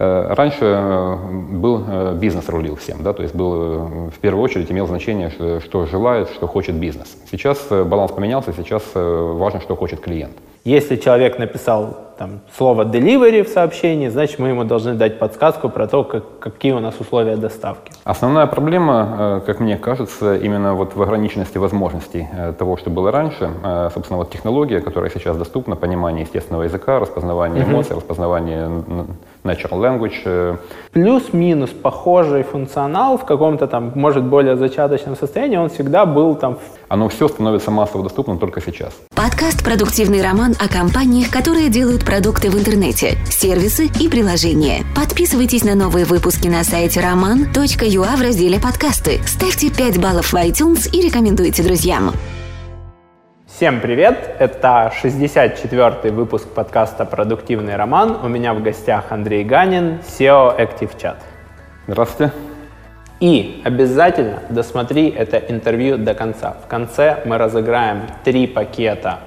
Э, раньше э, был э, бизнес рулил всем, да, то есть был, в первую очередь имел значение, что, желает, что хочет бизнес. Сейчас баланс поменялся, сейчас важно, что хочет клиент. Если человек написал там, слово delivery в сообщении, значит, мы ему должны дать подсказку про то, как, какие у нас условия доставки. Основная проблема, э, как мне кажется, именно вот в ограниченности возможностей э, того, что было раньше. Э, собственно, вот технология, которая сейчас доступна, понимание естественного языка, распознавание эмоций, распознавание natural language. Плюс-минус похожий функционал в каком-то там, может, более зачаточном состоянии, он всегда был там. Оно все становится массово доступным только сейчас. Подкаст «Продуктивный роман» о компаниях, которые делают продукты в интернете, сервисы и приложения. Подписывайтесь на новые выпуски на сайте roman.ua в разделе «Подкасты». Ставьте 5 баллов в iTunes и рекомендуйте друзьям. Всем привет! Это 64-й выпуск подкаста «Продуктивный роман». У меня в гостях Андрей Ганин, SEO ActiveChat. Здравствуйте. И обязательно досмотри это интервью до конца. В конце мы разыграем три пакета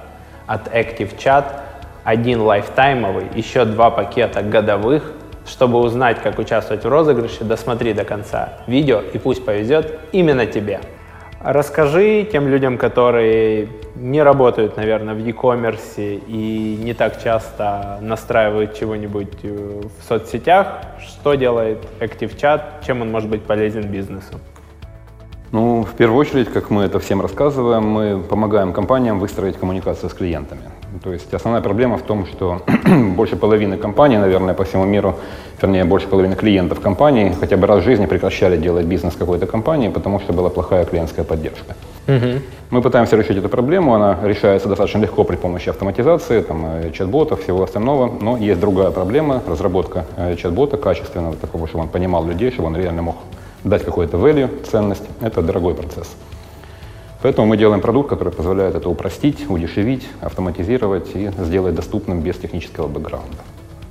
от ActiveChat – один лайфтаймовый, еще два пакета годовых. Чтобы узнать, как участвовать в розыгрыше, досмотри до конца видео и пусть повезет именно тебе. Расскажи тем людям, которые не работают, наверное, в e-commerce и не так часто настраивают чего-нибудь э, в соцсетях, что делает ActiveChat, чем он может быть полезен бизнесу. Ну, в первую очередь, как мы это всем рассказываем, мы помогаем компаниям выстроить коммуникацию с клиентами. То есть основная проблема в том, что больше половины компаний, наверное, по всему миру, вернее, больше половины клиентов компании хотя бы раз в жизни прекращали делать бизнес какой-то компании, потому что была плохая клиентская поддержка. Угу. Мы пытаемся решить эту проблему, она решается достаточно легко при помощи автоматизации, там, э, чат-ботов, всего остального, но есть другая проблема, разработка э, чат-бота качественного, такого, чтобы он понимал людей, чтобы он реально мог дать какой-то value, ценность, это дорогой процесс. Поэтому мы делаем продукт, который позволяет это упростить, удешевить, автоматизировать и сделать доступным без технического бэкграунда.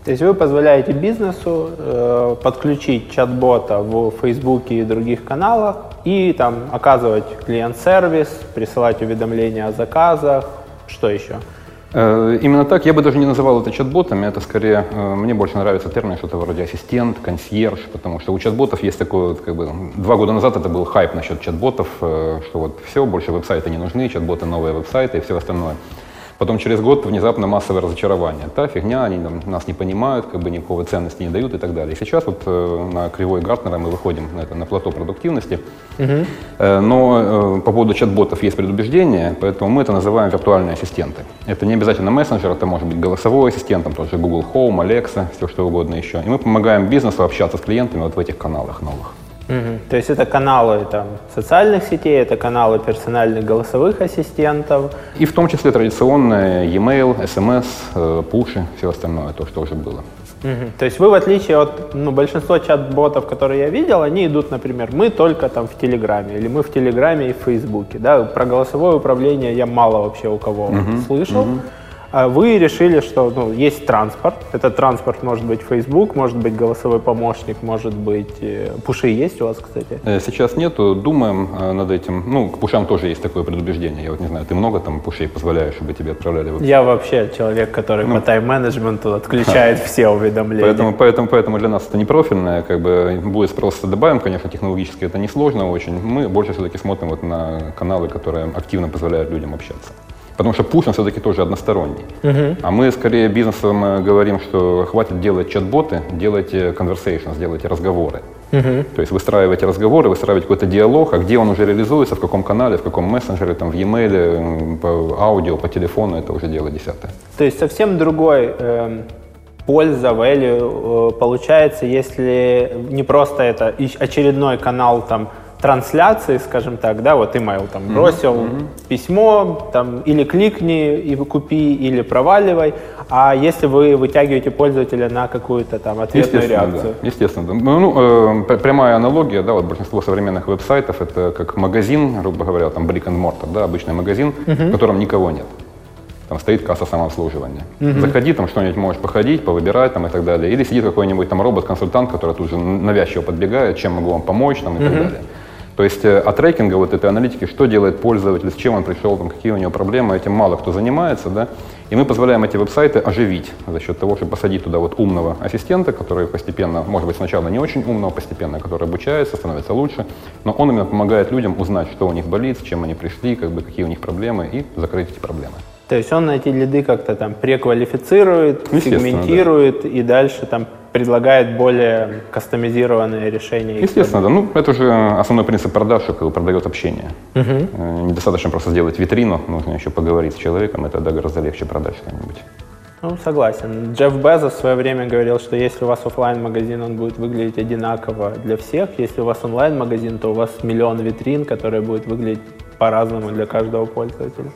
То есть вы позволяете бизнесу э, подключить чат-бота в Фейсбуке и других каналах и там оказывать клиент-сервис, присылать уведомления о заказах, что еще? Э, именно так. Я бы даже не называл это чат-ботами. Это скорее, э, мне больше нравится термин что-то вроде ассистент, консьерж, потому что у чат-ботов есть такое, как бы, два года назад это был хайп насчет чат-ботов, э, что вот все, больше веб-сайты не нужны, чат-боты новые веб-сайты и все остальное. Потом через год внезапно массовое разочарование. Та фигня, они там, нас не понимают, как бы никакой ценности не дают и так далее. И сейчас вот э, на кривой Гартнера мы выходим на, это, на плато продуктивности. Угу. Э, но э, по поводу чат-ботов есть предубеждение, поэтому мы это называем виртуальные ассистенты. Это не обязательно мессенджер, это может быть голосовой ассистент, там тоже Google Home, Alexa, все что угодно еще. И мы помогаем бизнесу общаться с клиентами вот в этих каналах новых. Угу. То есть это каналы там, социальных сетей, это каналы персональных голосовых ассистентов. И в том числе традиционные e-mail, SMS, э, пуши, все остальное, то, что уже было. Угу. То есть вы, в отличие от ну, большинства чат-ботов, которые я видел, они идут, например, мы только там в Телеграме, или мы в Телеграме и в Фейсбуке. Да? Про голосовое управление я мало вообще у кого угу. слышал. Угу. А вы решили, что ну, есть транспорт. Этот транспорт может быть Facebook, может быть голосовой помощник, может быть... Э, пуши есть у вас, кстати? Э, сейчас нету. Думаем э, над этим. Ну, к пушам тоже есть такое предубеждение. Я вот не знаю, ты много там пушей позволяешь, чтобы тебе отправляли? Я вообще человек, который ну, по тайм-менеджменту отключает все уведомления. Поэтому, поэтому, поэтому для нас это не профильное. Как бы будет спрос добавим, конечно, технологически это несложно очень. Мы больше все-таки смотрим вот на каналы, которые активно позволяют людям общаться. Потому что пуш, он все-таки тоже односторонний. Uh-huh. А мы скорее бизнесом э, говорим, что хватит делать чат-боты, делайте conversations, делайте разговоры. Uh-huh. То есть выстраивайте разговоры, выстраивайте какой-то диалог, а где он уже реализуется, в каком канале, в каком мессенджере, там, в e-mail, по аудио, по телефону, это уже дело десятое. То есть совсем другой э, польза, value э, получается, если не просто это очередной канал там трансляции, скажем так, да, вот email там бросил mm-hmm. письмо, там или кликни и купи, или проваливай, а если вы вытягиваете пользователя на какую-то там ответную естественно, реакцию? Да, естественно. Ну, ну э, прямая аналогия, да, вот большинство современных веб-сайтов это как магазин, грубо говоря, там brick and mortar, да, обычный магазин, mm-hmm. в котором никого нет там стоит касса самообслуживания. Угу. Заходи, там что-нибудь можешь походить, повыбирать там и так далее. Или сидит какой-нибудь там робот-консультант, который тут же навязчиво подбегает, чем могу вам помочь там и угу. так далее. То есть э, от трекинга вот этой аналитики, что делает пользователь, с чем он пришел, там, какие у него проблемы, этим мало кто занимается, да, И мы позволяем эти веб-сайты оживить за счет того, чтобы посадить туда вот умного ассистента, который постепенно, может быть, сначала не очень умного, постепенно, который обучается, становится лучше, но он именно помогает людям узнать, что у них болит, с чем они пришли, как бы, какие у них проблемы, и закрыть эти проблемы. То есть он эти лиды как-то там преквалифицирует, сегментирует да. и дальше там предлагает более кастомизированные решения. Естественно, да. Ну, это уже основной принцип продаж, что продает общение. Угу. Недостаточно просто сделать витрину, нужно еще поговорить с человеком, это тогда гораздо легче продать что-нибудь. Ну, согласен. Джефф Безос в свое время говорил, что если у вас офлайн магазин он будет выглядеть одинаково для всех. Если у вас онлайн-магазин, то у вас миллион витрин, которые будут выглядеть по-разному для каждого пользователя.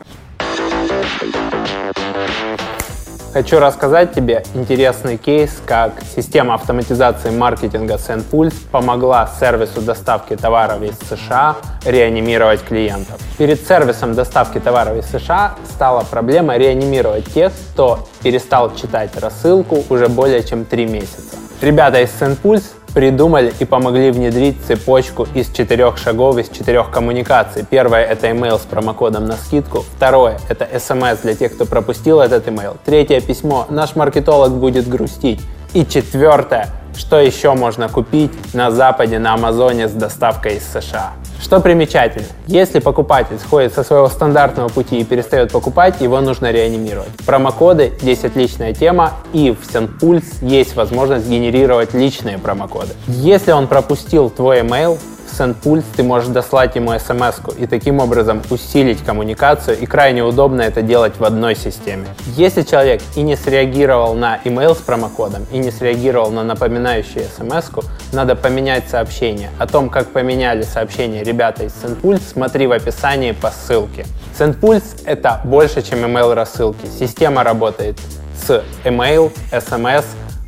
Хочу рассказать тебе интересный кейс, как система автоматизации маркетинга SendPulse помогла сервису доставки товаров из США реанимировать клиентов. Перед сервисом доставки товаров из США стала проблема реанимировать тех, кто перестал читать рассылку уже более чем три месяца. Ребята из SendPulse придумали и помогли внедрить цепочку из четырех шагов, из четырех коммуникаций. Первое — это email с промокодом на скидку. Второе — это SMS для тех, кто пропустил этот email. Третье — письмо «Наш маркетолог будет грустить». И четвертое — что еще можно купить на Западе, на Амазоне с доставкой из США. Что примечательно, если покупатель сходит со своего стандартного пути и перестает покупать, его нужно реанимировать. Промокоды здесь отличная тема, и в SendPulse есть возможность генерировать личные промокоды. Если он пропустил твой email, SendPulse ты можешь дослать ему смс и таким образом усилить коммуникацию, и крайне удобно это делать в одной системе. Если человек и не среагировал на email с промокодом, и не среагировал на напоминающую смс надо поменять сообщение. О том, как поменяли сообщение ребята из SendPulse, смотри в описании по ссылке. SendPulse — это больше, чем email рассылки. Система работает с email, SMS,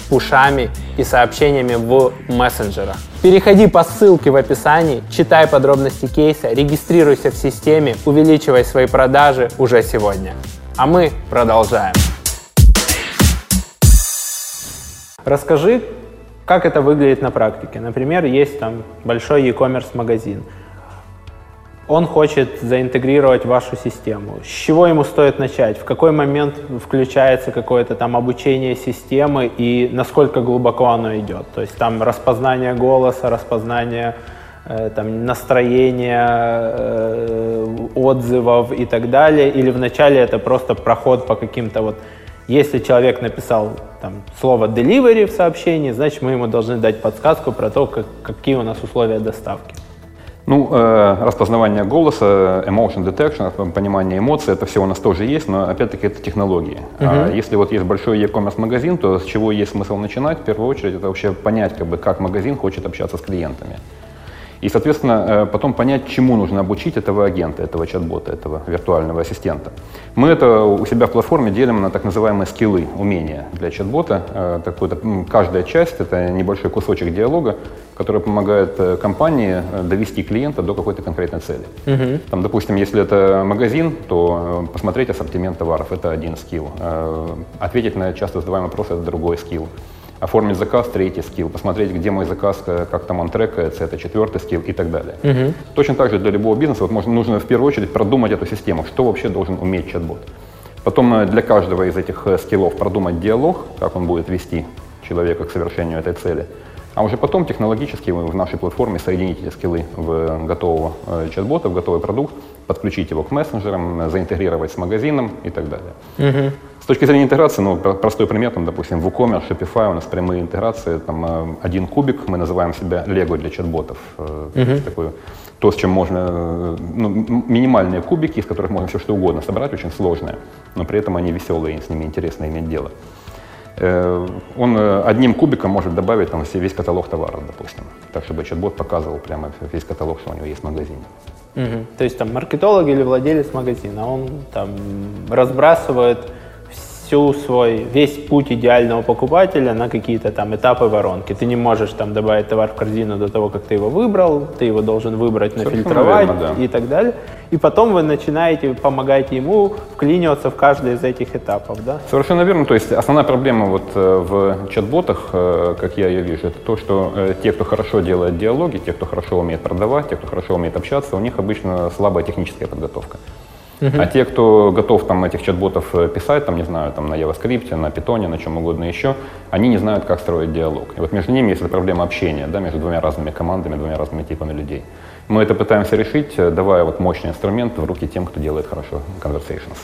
пушами и сообщениями в мессенджерах. Переходи по ссылке в описании, читай подробности кейса, регистрируйся в системе, увеличивай свои продажи уже сегодня. А мы продолжаем. Расскажи, как это выглядит на практике. Например, есть там большой e-commerce магазин – он хочет заинтегрировать вашу систему. С чего ему стоит начать? В какой момент включается какое-то там обучение системы и насколько глубоко оно идет? То есть там распознание голоса, распознание э, там, настроения, э, отзывов и так далее? Или вначале это просто проход по каким-то вот... Если человек написал там, слово delivery в сообщении, значит мы ему должны дать подсказку про то, как, какие у нас условия доставки. Ну, э, распознавание голоса, emotion detection, понимание эмоций, это все у нас тоже есть, но опять-таки это технологии. Uh-huh. А если вот есть большой e-commerce магазин, то с чего есть смысл начинать? В первую очередь это вообще понять, как, бы, как магазин хочет общаться с клиентами. И, соответственно, э, потом понять, чему нужно обучить этого агента, этого чат-бота, этого виртуального ассистента. Мы это у себя в платформе делим на так называемые скиллы, умения для чат-бота. Э, каждая часть — это небольшой кусочек диалога, который помогает э, компании довести клиента до какой-то конкретной цели. Угу. Там, допустим, если это магазин, то посмотреть ассортимент товаров — это один скилл. Ответить на часто задаваемый вопрос — это другой скилл оформить заказ, третий скилл, посмотреть, где мой заказ, как там он трекается, это четвертый скилл и так далее. Угу. Точно так же для любого бизнеса вот можно, нужно в первую очередь продумать эту систему, что вообще должен уметь чат-бот. Потом э, для каждого из этих э, скиллов продумать диалог, как он будет вести человека к совершению этой цели. А уже потом технологически в нашей платформе соединить эти скиллы в готового э, чат-бота, в готовый продукт, подключить его к мессенджерам, заинтегрировать с магазином и так далее. Угу. С точки зрения интеграции, ну, простой пример, там, допустим, в WooCommerce, Shopify у нас прямые интеграции, там, э, один кубик, мы называем себя Lego для чат-ботов. Uh-huh. Такой, то, с чем можно, э, ну, минимальные кубики, из которых можно все что угодно собрать, очень сложные, но при этом они веселые, с ними интересно иметь дело. Он одним кубиком может добавить там весь каталог товаров, допустим, так, чтобы чат-бот показывал прямо весь каталог, что у него есть в магазине. Угу. То есть там маркетолог или владелец магазина, он там разбрасывает всю свой, весь путь идеального покупателя на какие-то там этапы воронки. Ты не можешь там добавить товар в корзину до того, как ты его выбрал, ты его должен выбрать, нафильтровать верно, да. и так далее. И потом вы начинаете, помогать ему вклиниваться в каждый из этих этапов, да? Совершенно верно. То есть основная проблема вот э, в чат-ботах, э, как я ее вижу, это то, что э, те, кто хорошо делает диалоги, те, кто хорошо умеет продавать, те, кто хорошо умеет общаться, у них обычно слабая техническая подготовка. Uh-huh. А те, кто готов там этих чат-ботов э, писать, там, не знаю, там на JavaScript, на Python, на чем угодно еще, они не знают, как строить диалог. И вот между ними есть проблема общения, да, между двумя разными командами, двумя разными типами людей. Мы это пытаемся решить, э, давая вот мощный инструмент в руки тем, кто делает хорошо conversations.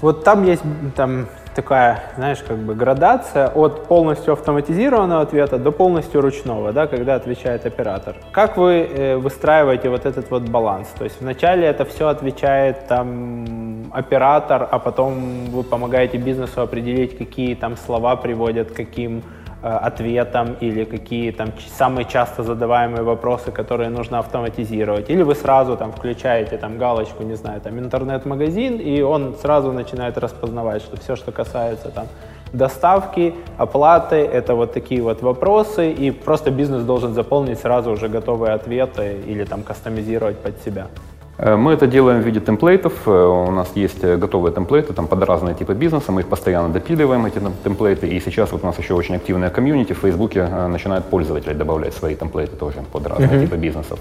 Вот там есть там такая, знаешь, как бы градация от полностью автоматизированного ответа до полностью ручного, да, когда отвечает оператор. Как вы э, выстраиваете вот этот вот баланс? То есть вначале это все отвечает там оператор, а потом вы помогаете бизнесу определить, какие там слова приводят к каким ответам или какие там самые часто задаваемые вопросы, которые нужно автоматизировать. Или вы сразу там включаете там галочку, не знаю, там интернет-магазин, и он сразу начинает распознавать, что все, что касается там доставки, оплаты, это вот такие вот вопросы, и просто бизнес должен заполнить сразу уже готовые ответы или там кастомизировать под себя. Э, мы это делаем в виде темплейтов. Э, у нас есть э, готовые темплейты там, под разные типы бизнеса. Мы их постоянно допиливаем, эти темплейты. И сейчас вот у нас еще очень активная комьюнити. В Фейсбуке начинают пользователи добавлять свои темплейты тоже под разные uh-huh. типы бизнесов.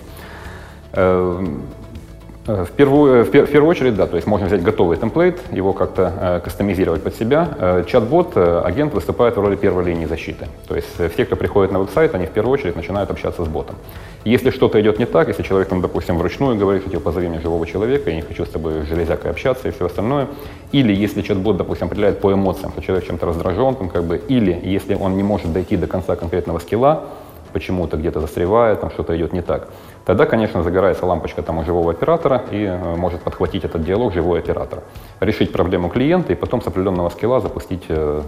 В первую, в, первую очередь, да, то есть можно взять готовый темплейт, его как-то э, кастомизировать под себя. Э, чат-бот, э, агент выступает в роли первой линии защиты. То есть все, кто приходит на веб-сайт, они в первую очередь начинают общаться с ботом. Если что-то идет не так, если человек, там, допустим, вручную говорит, что типа, позови мне живого человека, я не хочу с тобой железякой общаться и все остальное, или если чат-бот, допустим, определяет по эмоциям, что человек чем-то раздражен, там, как бы, или если он не может дойти до конца конкретного скилла, почему-то где-то застревает, там что-то идет не так, тогда, конечно, загорается лампочка там у живого оператора и э, может подхватить этот диалог живой оператор, решить проблему клиента и потом с определенного скилла запустить э,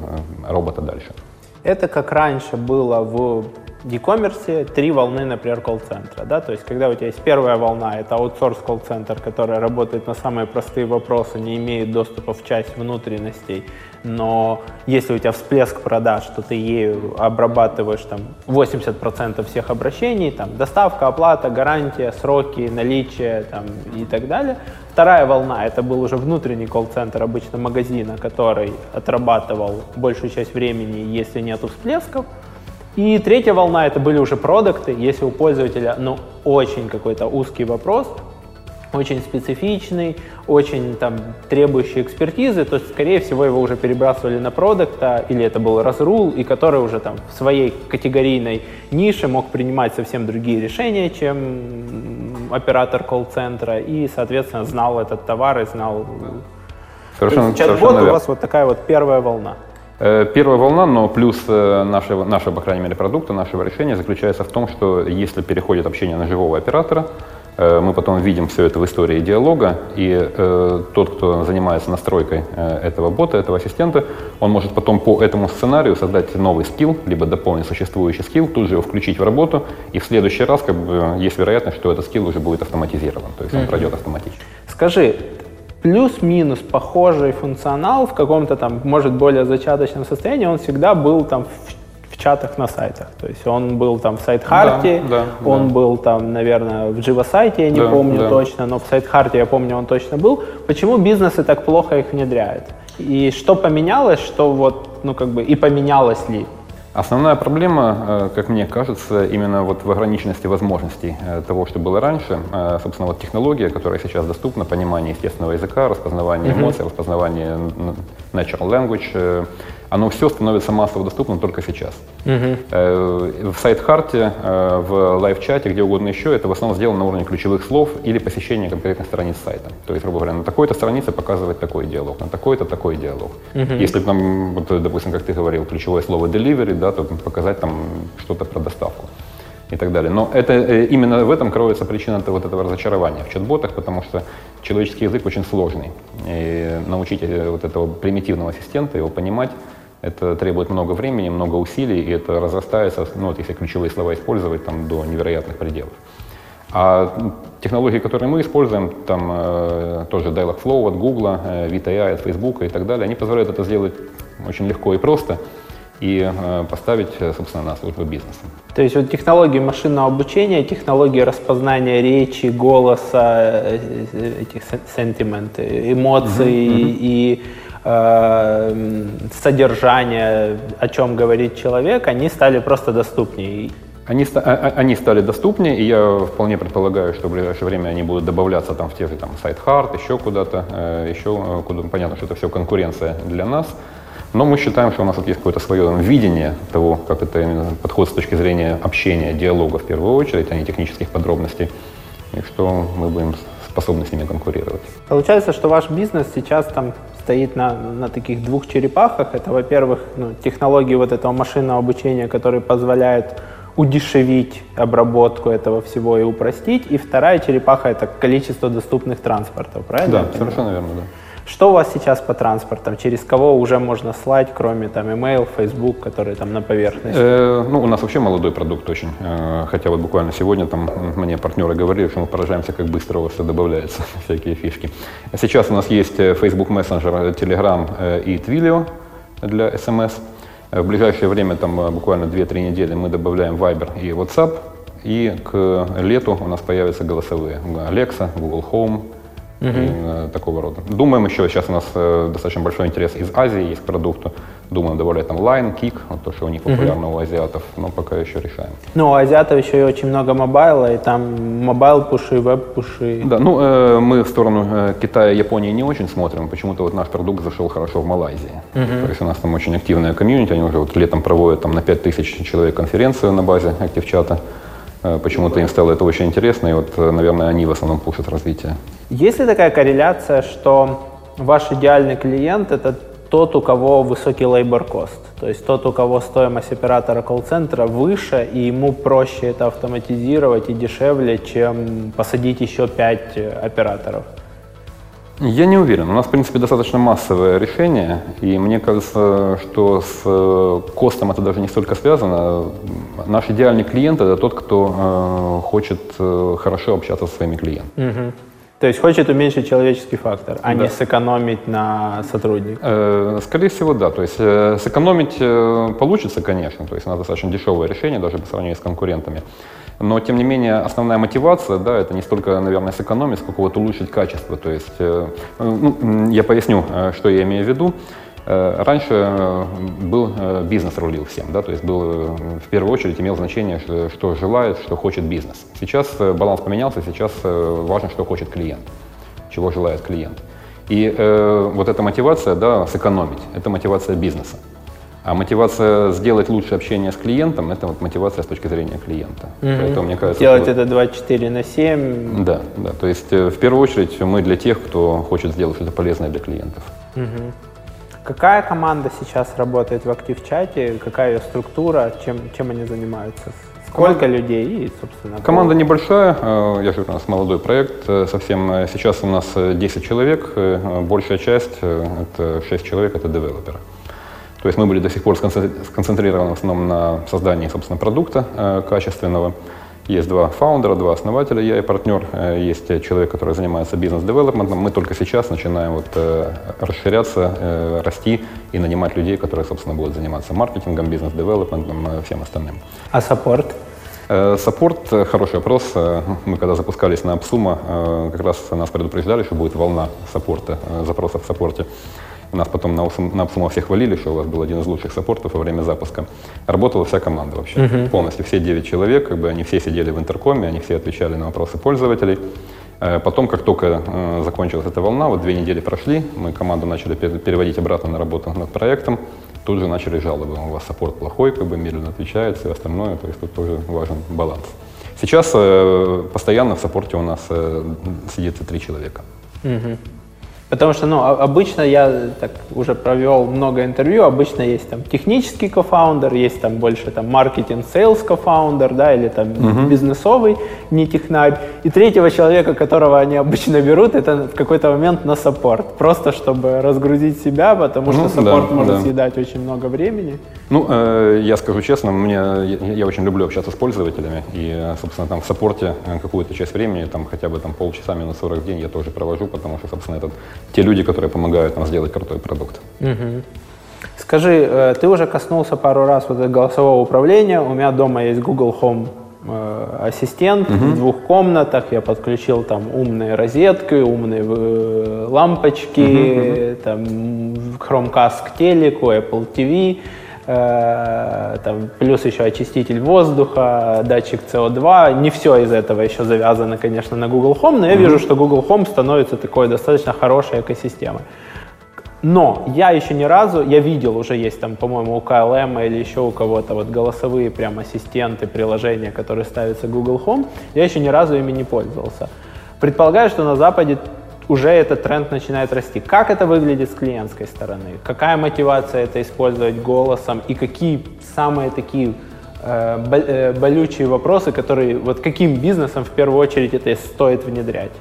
э робота дальше. Это как раньше было в e-commerce три волны, например, колл-центра. Да? То есть, когда у тебя есть первая волна, это аутсорс колл-центр, который работает на самые простые вопросы, не имеет доступа в часть внутренностей, но если у тебя всплеск продаж, то ты ею обрабатываешь там 80% всех обращений, там доставка, оплата, гарантия, сроки, наличие там, и так далее. Вторая волна, это был уже внутренний колл-центр обычно магазина, который отрабатывал большую часть времени, если нету всплесков. И третья волна это были уже продукты, если у пользователя ну, очень какой-то узкий вопрос, очень специфичный, очень там требующий экспертизы, то скорее всего его уже перебрасывали на продукта, или это был разрул, и который уже там в своей категорийной нише мог принимать совсем другие решения, чем оператор колл-центра, и, соответственно, знал этот товар и знал... Совершенно, чат-бот у вас вот такая вот первая волна. Э, первая волна, но плюс э, нашего, нашего, по крайней мере, продукта, нашего решения заключается в том, что если переходит общение на живого оператора, э, мы потом видим все это в истории диалога, и э, тот, кто занимается настройкой э, этого бота, этого ассистента, он может потом по этому сценарию создать новый скилл, либо дополнить существующий скилл, тут же его включить в работу, и в следующий раз как бы, есть вероятность, что этот скилл уже будет автоматизирован, то есть он mm-hmm. пройдет автоматически. Скажи, плюс-минус похожий функционал в каком-то там, может, более зачаточном состоянии, он всегда был там в, в чатах на сайтах. То есть он был там в SiteHeart е, да, да, он да. был там, наверное, в JivoSite, я не да, помню да. точно, но в SiteHeart е я помню, он точно был. Почему бизнесы так плохо их внедряют? И что поменялось, что вот, ну как бы, и поменялось ли? Основная проблема, э, как мне кажется, именно вот в ограниченности возможностей э, того, что было раньше. Э, собственно, вот технология, которая сейчас доступна, понимание естественного языка, распознавание эмоций, mm-hmm. распознавание natural language, оно все становится массово доступным только сейчас. Угу. В SiteHeart е, э, в live chat е, где угодно еще, это в основном сделано на уровне ключевых слов или посещения конкретных страниц сайта. То есть, грубо говоря, на такой-то странице показывать такой диалог, на такой-то такой диалог. Угу. Если там, вот, допустим, как ты говорил, ключевое слово delivery, да, то показать там что-то про доставку и так далее. Но это, э, именно в этом кроется причина вот этого разочарования в чат-ботах, потому что человеческий язык очень сложный. И научить вот этого примитивного ассистента его понимать, это требует много времени, много усилий, и это разрастается, ну, вот если ключевые слова использовать, там, до невероятных пределов. А технологии, которые мы используем, там э, тоже Dialogflow от Google, э, VTI от Facebook и так далее, они позволяют это сделать очень легко и просто и э, поставить, э, собственно, на службу бизнеса. То есть вот технологии машинного обучения, технологии распознания речи, голоса, э, э, этих сентимент, эмоций mm-hmm. и э, содержание, о чем говорит человек, они стали просто доступнее. Они, а- а- они стали доступнее, и я вполне предполагаю, что в ближайшее время они будут добавляться там в те же там сайт Hard, еще куда-то, э, еще э, куда понятно, что это все конкуренция для нас. Но мы считаем, что у нас вот есть какое-то свое там, видение того, как это именно подход с точки зрения общения, диалога в первую очередь, а не технических подробностей, и что мы будем способны с ними конкурировать. Получается, что ваш бизнес сейчас там стоит на, на таких двух черепахах. Это, во-первых, ну, технологии вот этого машинного обучения, которые позволяют удешевить обработку этого всего и упростить. И вторая черепаха — это количество доступных транспортов, правильно? Да, совершенно верно, да. Что у вас сейчас по транспортам? Через кого уже можно слать, кроме там email, Facebook, которые там на поверхности? Э, ну, у нас вообще молодой продукт очень. Э, хотя вот буквально сегодня там мне партнеры говорили, что мы поражаемся, как быстро у вас все добавляется, всякие фишки. Сейчас у нас есть э, Facebook Messenger, Telegram э, и Twilio для SMS. Э, В ближайшее время, там э, буквально 2-3 недели, мы добавляем Viber и WhatsApp. И к лету у нас появятся голосовые. Alexa, Google Home, э, такого рода. Думаем еще, сейчас у нас э, достаточно большой интерес из Азии есть к продукту. Думаем добавлять там Line, Kik, вот то, что у них популярно у азиатов, но пока еще решаем. Ну, у азиатов еще и очень много mobile а, и там mobile пуши, веб-пуши. Да, ну э, мы в сторону э, Китая и Японии не очень смотрим. Почему-то вот наш продукт зашел хорошо в Малайзии. То есть у нас там очень активная комьюнити, они уже вот летом проводят там на 5000 человек конференцию на базе ActiveChat. Э, Почему-то им стало это очень интересно, и вот, э, наверное, они в основном пушат развитие. Есть ли такая корреляция, что ваш идеальный клиент – это тот, у кого высокий labor cost, то есть тот, у кого стоимость оператора колл-центра выше, и ему проще это автоматизировать и дешевле, чем посадить еще пять э, операторов? Я не уверен. У нас, в принципе, достаточно массовое решение, и мне кажется, что с э, костом это даже не столько связано. Наш идеальный клиент – это тот, кто э, хочет э, хорошо общаться со своими клиентами. То есть хочет уменьшить человеческий фактор, а Да. не сэкономить на сотрудниках. Э, Скорее всего, да. То есть э, сэкономить э, получится, конечно. То есть у нас достаточно дешевое решение, даже по сравнению с конкурентами. Но, тем не менее, основная мотивация, да, это не столько, наверное, сэкономить, сколько вот улучшить качество. То есть, э, ну, я поясню, э, что я имею в виду. Э, Раньше был бизнес рулил всем, да, то есть был в первую очередь имел значение, что, желает, что хочет бизнес. Сейчас баланс поменялся, сейчас важно, что хочет клиент, чего желает клиент. И э, вот эта мотивация, да, сэкономить, это мотивация бизнеса. А мотивация сделать лучшее общение с клиентом, это вот мотивация с точки зрения клиента. Поэтому, мне кажется, Делать вот- это 24 на 7. Да, да. То есть э, в первую очередь мы для тех, кто хочет сделать что-то полезное для клиентов. Какая команда сейчас работает в актив-чате, какая ее структура, чем, чем они занимаются? Сколько людей и, собственно, Команда небольшая, э, я же у нас молодой проект э, совсем. Сейчас у нас э, 10 человек, большая часть, это 6 человек, это девелоперы. То есть мы были до сих пор сконцентри- сконцентрированы в основном на создании, собственно, продукта э, качественного. Есть два founder а, два основателя, я и партнер. Э, Есть человек, который занимается business development ом. Мы только сейчас начинаем вот, э, расширяться, э, расти и нанимать людей, которые, собственно, будут заниматься маркетингом, business development ом, э, всем остальным. А support? Э, Support, хороший вопрос. Э, Мы когда запускались на AppSumo, э, как раз нас предупреждали, что будет волна support а, запросов в support е. Нас потом на, на AppSumo всех хвалили, что у вас был один из лучших support ов во время запуска. Работала вся команда вообще, полностью. Все 9 человек, как бы они все сидели в Intercom е, они все отвечали на вопросы пользователей. Э, Потом, как только э, закончилась эта волна, вот две недели прошли, мы команду начали пер- переводить обратно на работу над проектом. Тут же начали жалобы. У вас support плохой, как бы медленно отвечает, все остальное. То есть тут тоже важен баланс. Сейчас э, постоянно в support е у нас э, сидит три человека. Потому что, ну, а- обычно я так уже провел много интервью, обычно есть там технический co-founder, есть там больше там маркетинг, sales co-founder, да, или там бизнесовый, не технарь. И третьего человека, которого они обычно берут, это в какой-то момент на support. Просто чтобы разгрузить себя, потому что Ну, support да, может да. съедать очень много времени. Ну, э, я скажу честно, мне, я, я очень люблю общаться с пользователями, и, э, собственно, там в support е э, какую-то часть времени, там хотя бы там полчаса, минут 40 в день я тоже провожу, потому что, собственно, это те люди, которые помогают нам сделать крутой продукт. Скажи, э, ты уже коснулся пару раз вот этого голосового управления. У меня дома есть Google Home э, ассистент в двух комнатах. Я подключил там умные розетки, умные э, лампочки, там Chromecast к телеку, Apple TV. Э, там, плюс еще очиститель воздуха, датчик CO2. Не все из этого еще завязано, конечно, на Google Home, но я mm-hmm. вижу, что Google Home становится такой достаточно хорошей экосистемой. Но я еще ни разу, я видел, уже есть там, по-моему, у KLM или еще у кого-то вот голосовые прям ассистенты, приложения, которые ставятся Google Home, я еще ни разу ими не пользовался. Предполагаю, что на Западе уже этот тренд начинает расти. Как это выглядит с клиентской стороны? Какая мотивация это использовать голосом? И какие самые такие э, э болючие вопросы, которые вот каким бизнесом в первую очередь это стоит внедрять?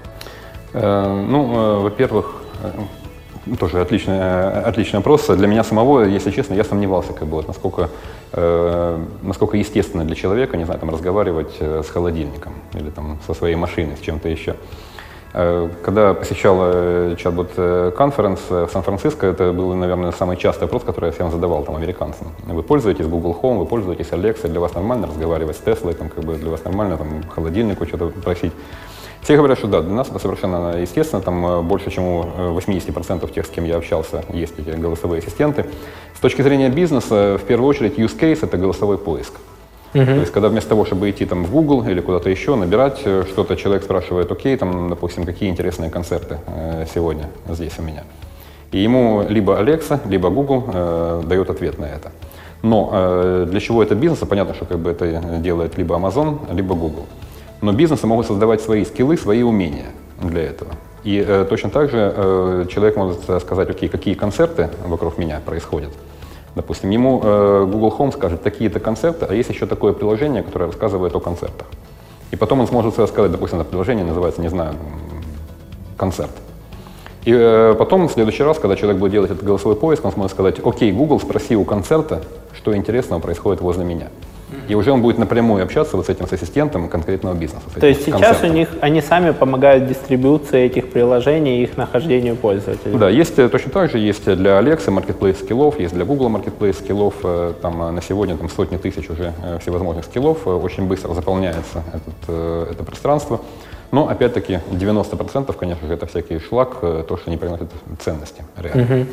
Э, ну, э, во-первых, э, тоже отличный, отличный вопрос. Для меня самого, если честно, я сомневался, как бы, вот, насколько, э, насколько естественно для человека, не знаю, там, разговаривать э, с холодильником или там, со своей машиной, с чем-то еще. Э, когда посещал э, чат-бот э, конференс в Сан-Франциско, это был, наверное, самый частый вопрос, который я всем задавал там американцам. Вы пользуетесь Google Home, вы пользуетесь Alexa, для вас нормально разговаривать с Теслой, там, как бы для вас нормально там, холодильнику что-то просить. Все говорят, что да, для нас это совершенно естественно, там больше, чем у 80% тех, с кем я общался, есть эти голосовые ассистенты. С точки зрения бизнеса, в первую очередь, use case — это голосовой поиск. Угу. То есть, когда вместо того, чтобы идти там в Google или куда-то еще, набирать э, что-то, человек спрашивает, окей, там, допустим, какие интересные концерты э, сегодня здесь у меня. И ему либо Alexa, либо Google э, дает ответ на это. Но э, для чего это бизнес? Понятно, что как бы это делает либо Amazon, либо Google. Но бизнесы могут создавать свои скиллы, свои умения для этого. И э, точно так же э, человек может сказать, окей, какие концерты вокруг меня происходят. Допустим, ему э, Google Home скажет такие-то концепты, а есть еще такое приложение, которое рассказывает о концертах. И потом он сможет рассказать, допустим, это приложение называется, не знаю, концерт. И э, потом, в следующий раз, когда человек будет делать этот голосовой поиск, он сможет сказать, окей, Google, спроси у концерта, что интересного происходит возле меня. И уже он будет напрямую общаться вот с этим с ассистентом конкретного бизнеса. То есть сейчас у них они сами помогают дистрибуции этих приложений и их нахождению пользователей. Да, есть э, точно так же есть для Alexa marketplace скиллов, есть для Google marketplace скиллов. Э, там э, на сегодня там сотни тысяч уже всевозможных скиллов. Очень быстро заполняется этот, это пространство. Но опять-таки 90% конечно же это всякий шлак, то, что не приносит ценности реально. Угу.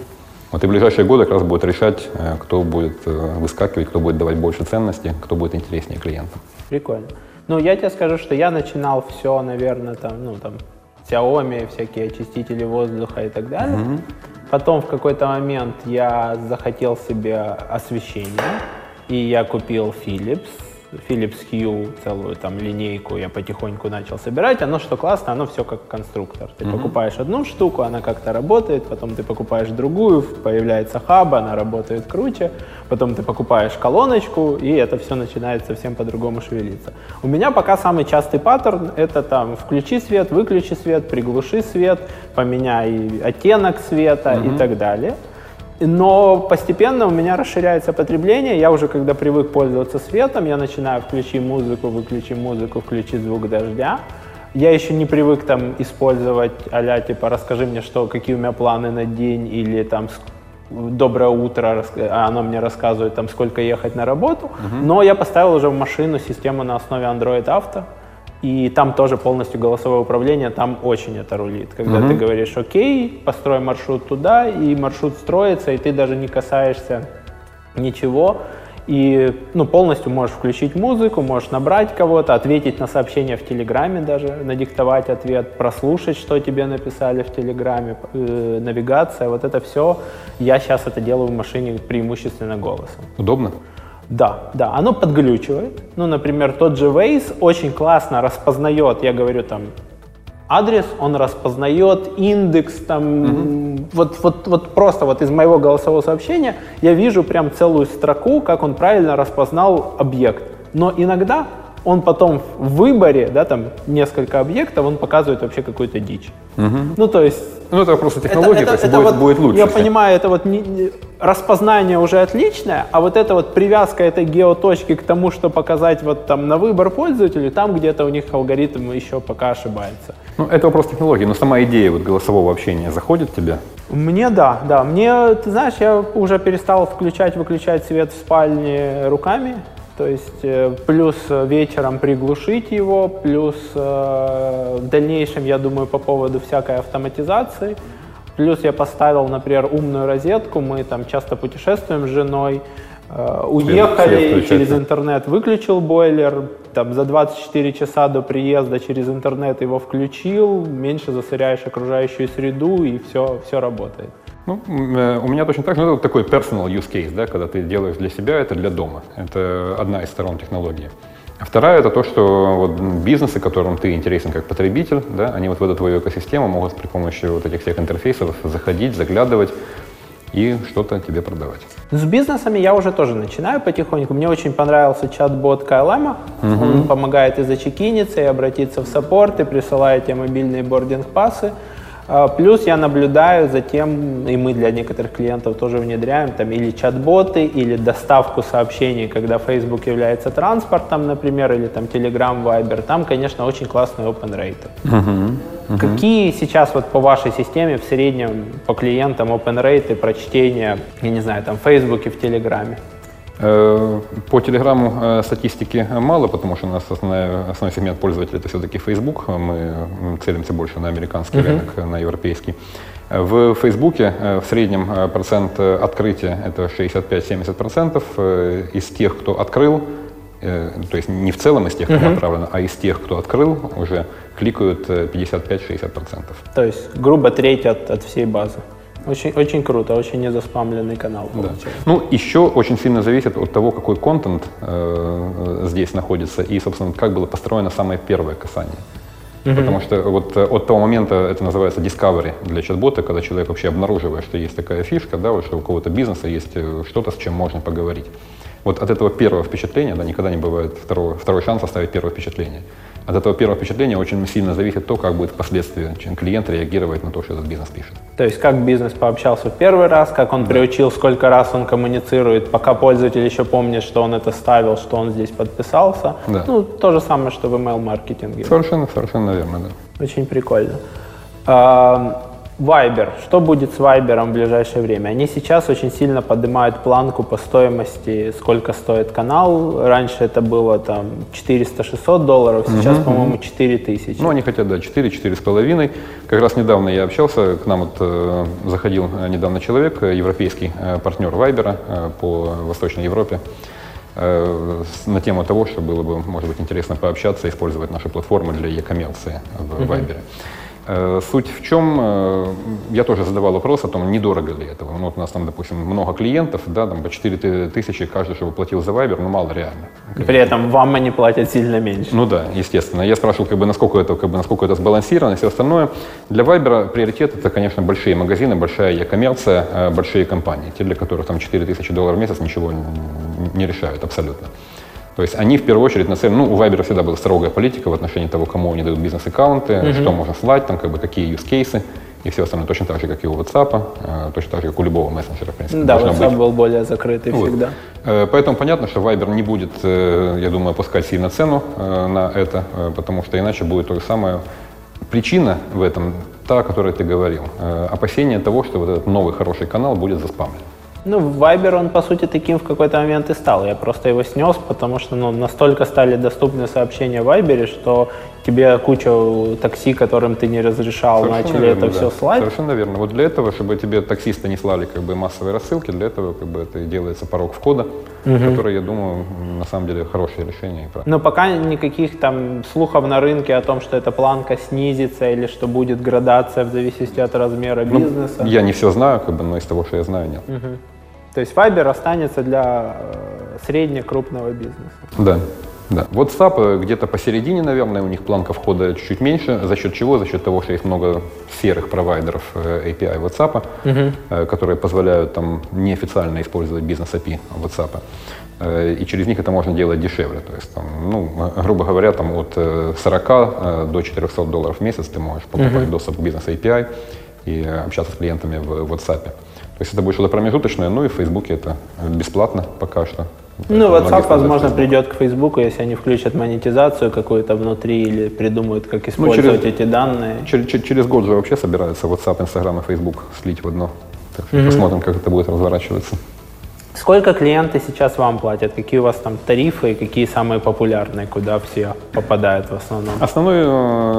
Вот и в ближайшие годы как раз будет решать, э, кто будет э, выскакивать, кто будет давать больше ценности, кто будет интереснее клиентам. Прикольно. Ну, я тебе скажу, что я начинал все, наверное, там, ну, там, Xiaomi, всякие очистители воздуха и так далее. Mm-hmm. Потом в какой-то момент я захотел себе освещение, и я купил Philips Philips Hue целую там линейку я потихоньку начал собирать. Оно что классно, оно все как конструктор. Ты mm-hmm. покупаешь одну штуку, она как-то работает, потом ты покупаешь другую, появляется хаб, она работает круче, потом ты покупаешь колоночку, и это все начинает совсем по-другому шевелиться. У меня пока самый частый паттерн — это там включи свет, выключи свет, приглуши свет, поменяй оттенок света mm-hmm. и так далее. Но постепенно у меня расширяется потребление. Я уже, когда привык пользоваться светом, я начинаю включи музыку, выключи музыку, включи звук дождя. Я еще не привык там использовать а типа расскажи мне, что, какие у меня планы на день или там доброе утро, а оно мне рассказывает там сколько ехать на работу. Uh-huh. Но я поставил уже в машину систему на основе Android Auto. И там тоже полностью голосовое управление, там очень это рулит. Когда угу. ты говоришь, окей, построй маршрут туда, и маршрут строится, и ты даже не касаешься ничего. И ну, полностью можешь включить музыку, можешь набрать кого-то, ответить на сообщение в Телеграме даже, надиктовать ответ, прослушать, что тебе написали в Телеграме, э, навигация, вот это все. Я сейчас это делаю в машине преимущественно голосом. Удобно? Да, да, оно подглючивает. Ну, например, тот же Waze очень классно распознает, я говорю там, адрес, он распознает индекс, там, mm-hmm. вот, вот, вот просто вот из моего голосового сообщения я вижу прям целую строку, как он правильно распознал объект. Но иногда он потом в выборе, да, там несколько объектов, он показывает вообще какую-то дичь. Угу. Ну, то есть... Ну, это просто технология, это, то есть это будет, вот, будет лучше. Я понимаю, это вот не, не, распознание уже отличное, а вот эта вот привязка этой геоточки к тому, что показать вот там на выбор пользователю, там где-то у них алгоритм еще пока ошибается. Ну, это вопрос технологии, но сама идея вот голосового общения заходит тебе? Мне да, да. Мне, ты знаешь, я уже перестал включать-выключать свет в спальне руками. То есть э, плюс вечером приглушить его, плюс э, в дальнейшем, я думаю, по поводу всякой автоматизации. Плюс я поставил, например, умную розетку, мы там часто путешествуем с женой, Э, уехали через интернет, выключил бойлер, там за 24 часа до приезда через интернет его включил, меньше засоряешь окружающую среду и все, все работает. Ну, э, у меня точно так же, ну, это такой personal use case, да, когда ты делаешь для себя, это для дома. Это одна из сторон технологии. А вторая это то, что вот бизнесы, которым ты интересен как потребитель, да, они вот в эту твою экосистему могут при помощи вот этих всех интерфейсов заходить, заглядывать, и что-то тебе продавать. С бизнесами я уже тоже начинаю потихоньку. Мне очень понравился чат-бот KLM. Угу. Он помогает и зачекиниться, и обратиться в саппорт, и присылает тебе мобильные бординг-пассы. А, плюс я наблюдаю за тем, и мы для некоторых клиентов тоже внедряем, там или чат-боты, или доставку сообщений, когда Facebook является транспортом, например, или там Telegram, Viber. Там, конечно, очень классные open rate. Uh-huh. Uh-huh. Какие сейчас вот по вашей системе в среднем по клиентам open rate прочтения, я не знаю, там в Facebook и в Телеграме? Э, по Телеграму э, статистики мало, потому что у нас основной, основной сегмент пользователей это все-таки Facebook. Мы целимся больше на американский uh-huh. рынок, на европейский. В Фейсбуке э, в среднем процент открытия это 65-70%. Из тех, кто открыл, то есть не в целом из тех, кто uh-huh. отправлено, а из тех, кто открыл, уже кликают 55-60%. То есть грубо треть от, от всей базы. Очень, очень круто, очень незаспамленный канал. Да. Ну, еще очень сильно зависит от того, какой контент э, здесь находится и, собственно, как было построено самое первое касание. Mm-hmm. Потому что вот э, от того момента это называется discovery для чат-бота, когда человек вообще обнаруживает, что есть такая фишка, да, вот, что у кого-то бизнеса есть э, что-то, с чем можно поговорить. Вот от этого первого впечатления, да, никогда не бывает второго, второй шанс оставить первое впечатление от этого первого впечатления очень сильно зависит то, как будет впоследствии клиент реагировать на то, что этот бизнес пишет. То есть как бизнес пообщался в первый раз, как он да. приучил, сколько раз он коммуницирует, пока пользователь еще помнит, что он это ставил, что он здесь подписался. Да. Ну, то же самое, что в email-маркетинге. Совершенно, совершенно верно, да. Очень прикольно. Viber. Что будет с Viber в ближайшее время? Они сейчас очень сильно поднимают планку по стоимости, сколько стоит канал. Раньше это было там 400-600 долларов, сейчас, угу, по-моему, 4000. Ну, они хотят, да, 4-4,5. Как раз недавно я общался, к нам вот э, заходил э, недавно человек, э, европейский э, партнер Viber э, по Восточной Европе э, на тему того, что было бы, может быть, интересно пообщаться, использовать наши платформы для e-коммерции в Viber. Э, суть в чем, э, я тоже задавал вопрос о том, недорого ли это. Ну, вот у нас там, допустим, много клиентов, да, там по 4 тысячи каждый, чтобы платил за Viber, ну мало реально. При этом вам они платят сильно меньше. Ну да, естественно. Я спрашивал, как бы, насколько, это, как бы, насколько это сбалансировано и все остальное. Для Viber приоритет это, конечно, большие магазины, большая e-коммерция, э, большие компании, те, для которых там 4 тысячи долларов в месяц ничего не решают абсолютно. То есть они в первую очередь нацелены, ну, у Viber всегда была строгая политика в отношении того, кому они дают бизнес-аккаунты, mm-hmm. что можно слать, там, как бы, какие use cases и все остальное. Точно так же, как и у WhatsApp, э, точно так же, как у любого мессенджера, в принципе. Да, WhatsApp быть. был более закрытый вот. всегда. Э, поэтому понятно, что Viber не будет, э, я думаю, опускать сильно цену на это, потому что иначе будет то же самое. Причина в этом та, о которой ты говорил. Опасение того, что вот этот новый хороший канал будет заспамлен. Ну, Viber, он, по сути, таким в какой-то момент и стал. Я просто его снес, потому что ну, настолько стали доступны сообщения в Viber, что тебе кучу такси, которым ты не разрешал, Совершенно начали верно, это да. все слать. Совершенно верно. Вот для этого, чтобы тебе таксисты не слали как бы массовые рассылки, для этого как бы это и делается порог входа, угу. который, я думаю, на самом деле хорошее решение. Но пока никаких там слухов на рынке о том, что эта планка снизится или что будет градация в зависимости от размера ну, бизнеса. Я не все знаю, как бы, но из того, что я знаю, нет. Угу. То есть Viber останется для э, средне-крупного бизнеса. Да. Да. WhatsApp э, где-то посередине, наверное, у них планка входа чуть-чуть меньше. За счет чего? За счет того, что есть много серых провайдеров э, API WhatsApp, угу. которые позволяют там неофициально использовать бизнес-API WhatsApp. И через них это можно делать дешевле. То есть, там, ну, грубо говоря, там, от 40 до 400 долларов в месяц ты можешь покупать угу. доступ к бизнес-API и общаться с клиентами в WhatsApp. То есть это будет что-то промежуточное, ну и в Фейсбуке это бесплатно пока что. Ну, WhatsApp, возможно, придет к Фейсбуку, если они включат монетизацию какую-то внутри или придумают, как использовать ну, через, эти данные. Через, через год же вообще собираются WhatsApp, Instagram и Facebook слить в одно. Так что mm-hmm. посмотрим, как это будет разворачиваться. Сколько клиенты сейчас вам платят? Какие у вас там тарифы и какие самые популярные, куда все попадают в основном? Основной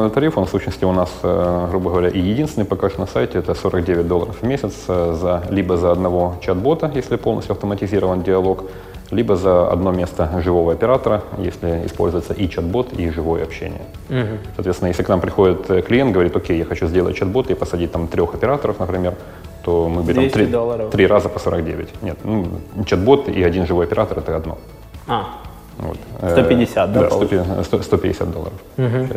э, тариф, он в сущности у нас, э, грубо говоря, и единственный пока что на сайте, это 49 долларов в месяц э, за, либо за одного чат-бота, если полностью автоматизирован диалог, либо за одно место живого оператора, если используется и чат-бот, и живое общение. Угу. Соответственно, если к нам приходит клиент, говорит, окей, я хочу сделать чат-бот и посадить там трех операторов, например, то мы берем три, три раза по 49. Нет, ну, чат-бот и один живой оператор – это одно. А, вот. 150, э, да? Да, 100, 150 долларов. Угу.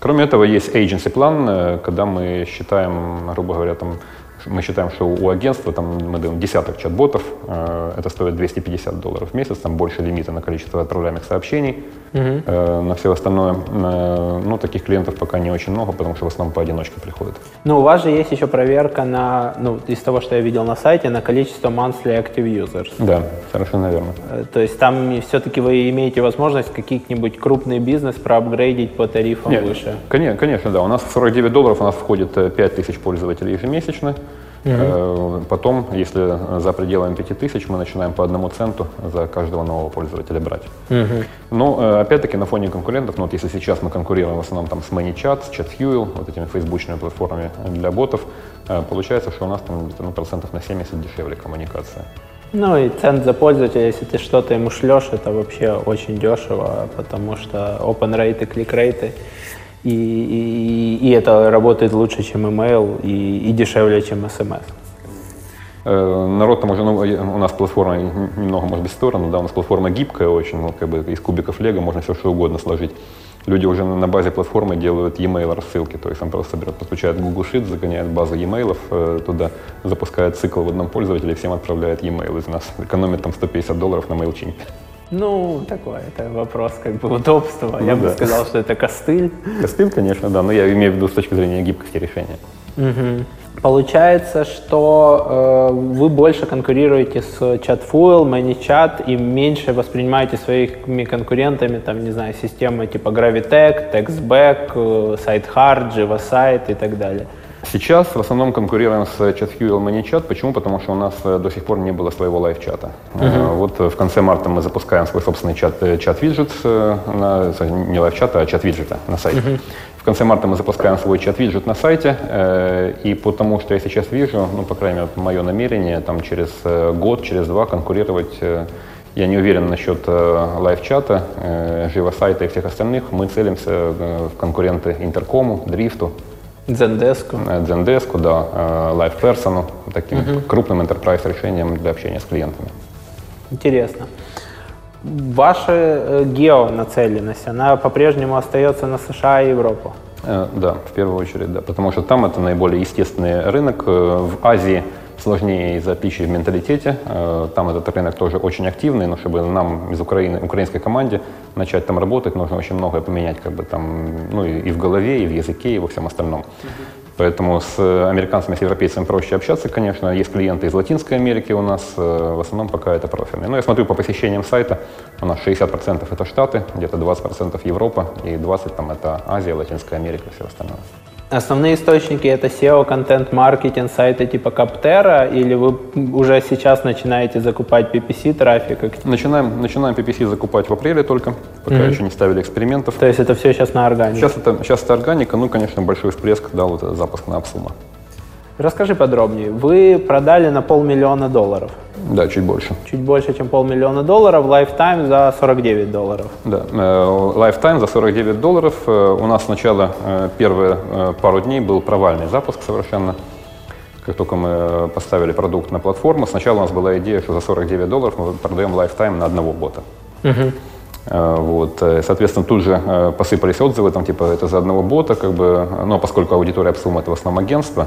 Кроме этого, есть agency план, э, когда мы считаем, грубо говоря, там, мы считаем, что у агентства там, мы даем десяток чат-ботов, э, это стоит 250 долларов в месяц, там больше лимита на количество отправляемых сообщений. Угу. Э, на все остальное, э, ну, таких клиентов пока не очень много, потому что в основном поодиночке приходят. Но у вас же есть еще проверка на, ну, из того, что я видел на сайте, на количество monthly active users. Да, совершенно верно. Э, то есть там все-таки вы имеете возможность каких-нибудь крупный бизнес проапгрейдить по тарифам Нет, выше? Конечно, конечно, да. У нас в 49 долларов у нас входит 5000 пользователей ежемесячно. Угу. Потом, если за пределами 5000, мы начинаем по одному центу за каждого нового пользователя брать. Угу. Но, э, опять-таки, на фоне конкурентов, ну вот если сейчас мы конкурируем в основном там с ManyChat, с ChatFuel, вот этими фейсбучными платформами для ботов, э, получается, что у нас там где-то ну, процентов на 70 дешевле коммуникация. Ну и цент за пользователя, если ты что-то ему шлешь, это вообще очень дешево, потому что open rate и click rate и, и, и это работает лучше, чем email и, и дешевле, чем SMS. Э, народ там уже, ну, у нас платформа немного, может быть, сторону, да, у нас платформа гибкая очень, ну, как бы из кубиков лего можно все что угодно сложить. Люди уже на базе платформы делают e-mail рассылки, то есть он просто берет, подключает Google Sheet, загоняет базу e-mail э, туда, запускает цикл в одном пользователе и всем отправляет e-mail из нас. Экономит там 150 долларов на MailChimp. Ну, такой, это вопрос как бы удобства. Ну, я да. бы сказал, что это костыль. Костыль, конечно, да, но я имею в виду с точки зрения гибкости решения. Угу. Получается, что э, вы больше конкурируете с ChatFuel, ManyChat и меньше воспринимаете своими конкурентами, там, не знаю, системы типа Gravitech, TextBack, э, SiteHard, JavaSite и так далее. Сейчас в основном конкурируем с ChatFuel ManyChat. Почему? Потому что у нас э, до сих пор не было своего лайв-чата. Uh-huh. Вот в конце марта мы запускаем свой собственный чат, чат-виджет, на, не лайв-чата, а чат-виджета на сайте. Uh-huh. В конце марта мы запускаем свой чат-виджет на сайте, и потому что я сейчас вижу, ну, по крайней мере, мое намерение, там, через год, через два конкурировать я не уверен насчет э, лайв-чата, э, живосайта и всех остальных. Мы целимся э, в конкуренты Интеркому, Дрифту, Zendesk. Zendesk, да, LivePerson, таким угу. крупным enterprise решением для общения с клиентами. Интересно. Ваша э, геонацеленность, она по-прежнему остается на США и Европу? Э, да, в первую очередь, да, потому что там это наиболее естественный рынок. Э, в Азии сложнее из-за отличий в менталитете. Э, там этот рынок тоже очень активный, но чтобы нам из Украины, украинской команде начать там работать, нужно очень многое поменять как бы там, ну и, и в голове, и в языке, и во всем остальном. Поэтому с американцами, с европейцами проще общаться, конечно. Есть клиенты из Латинской Америки у нас, э, в основном пока это профильные. Но я смотрю по посещениям сайта, у нас 60% это Штаты, где-то 20% Европа, и 20% там это Азия, Латинская Америка, все остальное. Основные источники это SEO, контент, маркетинг, сайты типа Каптера, или вы уже сейчас начинаете закупать PPC трафик? Начинаем, начинаем PPC закупать в апреле только, пока mm-hmm. еще не ставили экспериментов. То есть это все сейчас на органике? Сейчас это, сейчас это органика, ну, конечно, большой всплеск дал вот запуск на Апсума. Расскажи подробнее. Вы продали на полмиллиона долларов. Да, чуть больше. Чуть больше, чем полмиллиона долларов. Lifetime за 49 долларов. Да, э, Lifetime за 49 долларов. Э, у нас сначала э, первые пару дней был провальный запуск совершенно. Как только мы поставили продукт на платформу, сначала у нас была идея, что за 49 долларов мы продаем Lifetime на одного бота. Угу. Э, вот, э, соответственно, тут же э, посыпались отзывы, там, типа, это за одного бота, как бы, но поскольку аудитория Upsum это в основном агентство,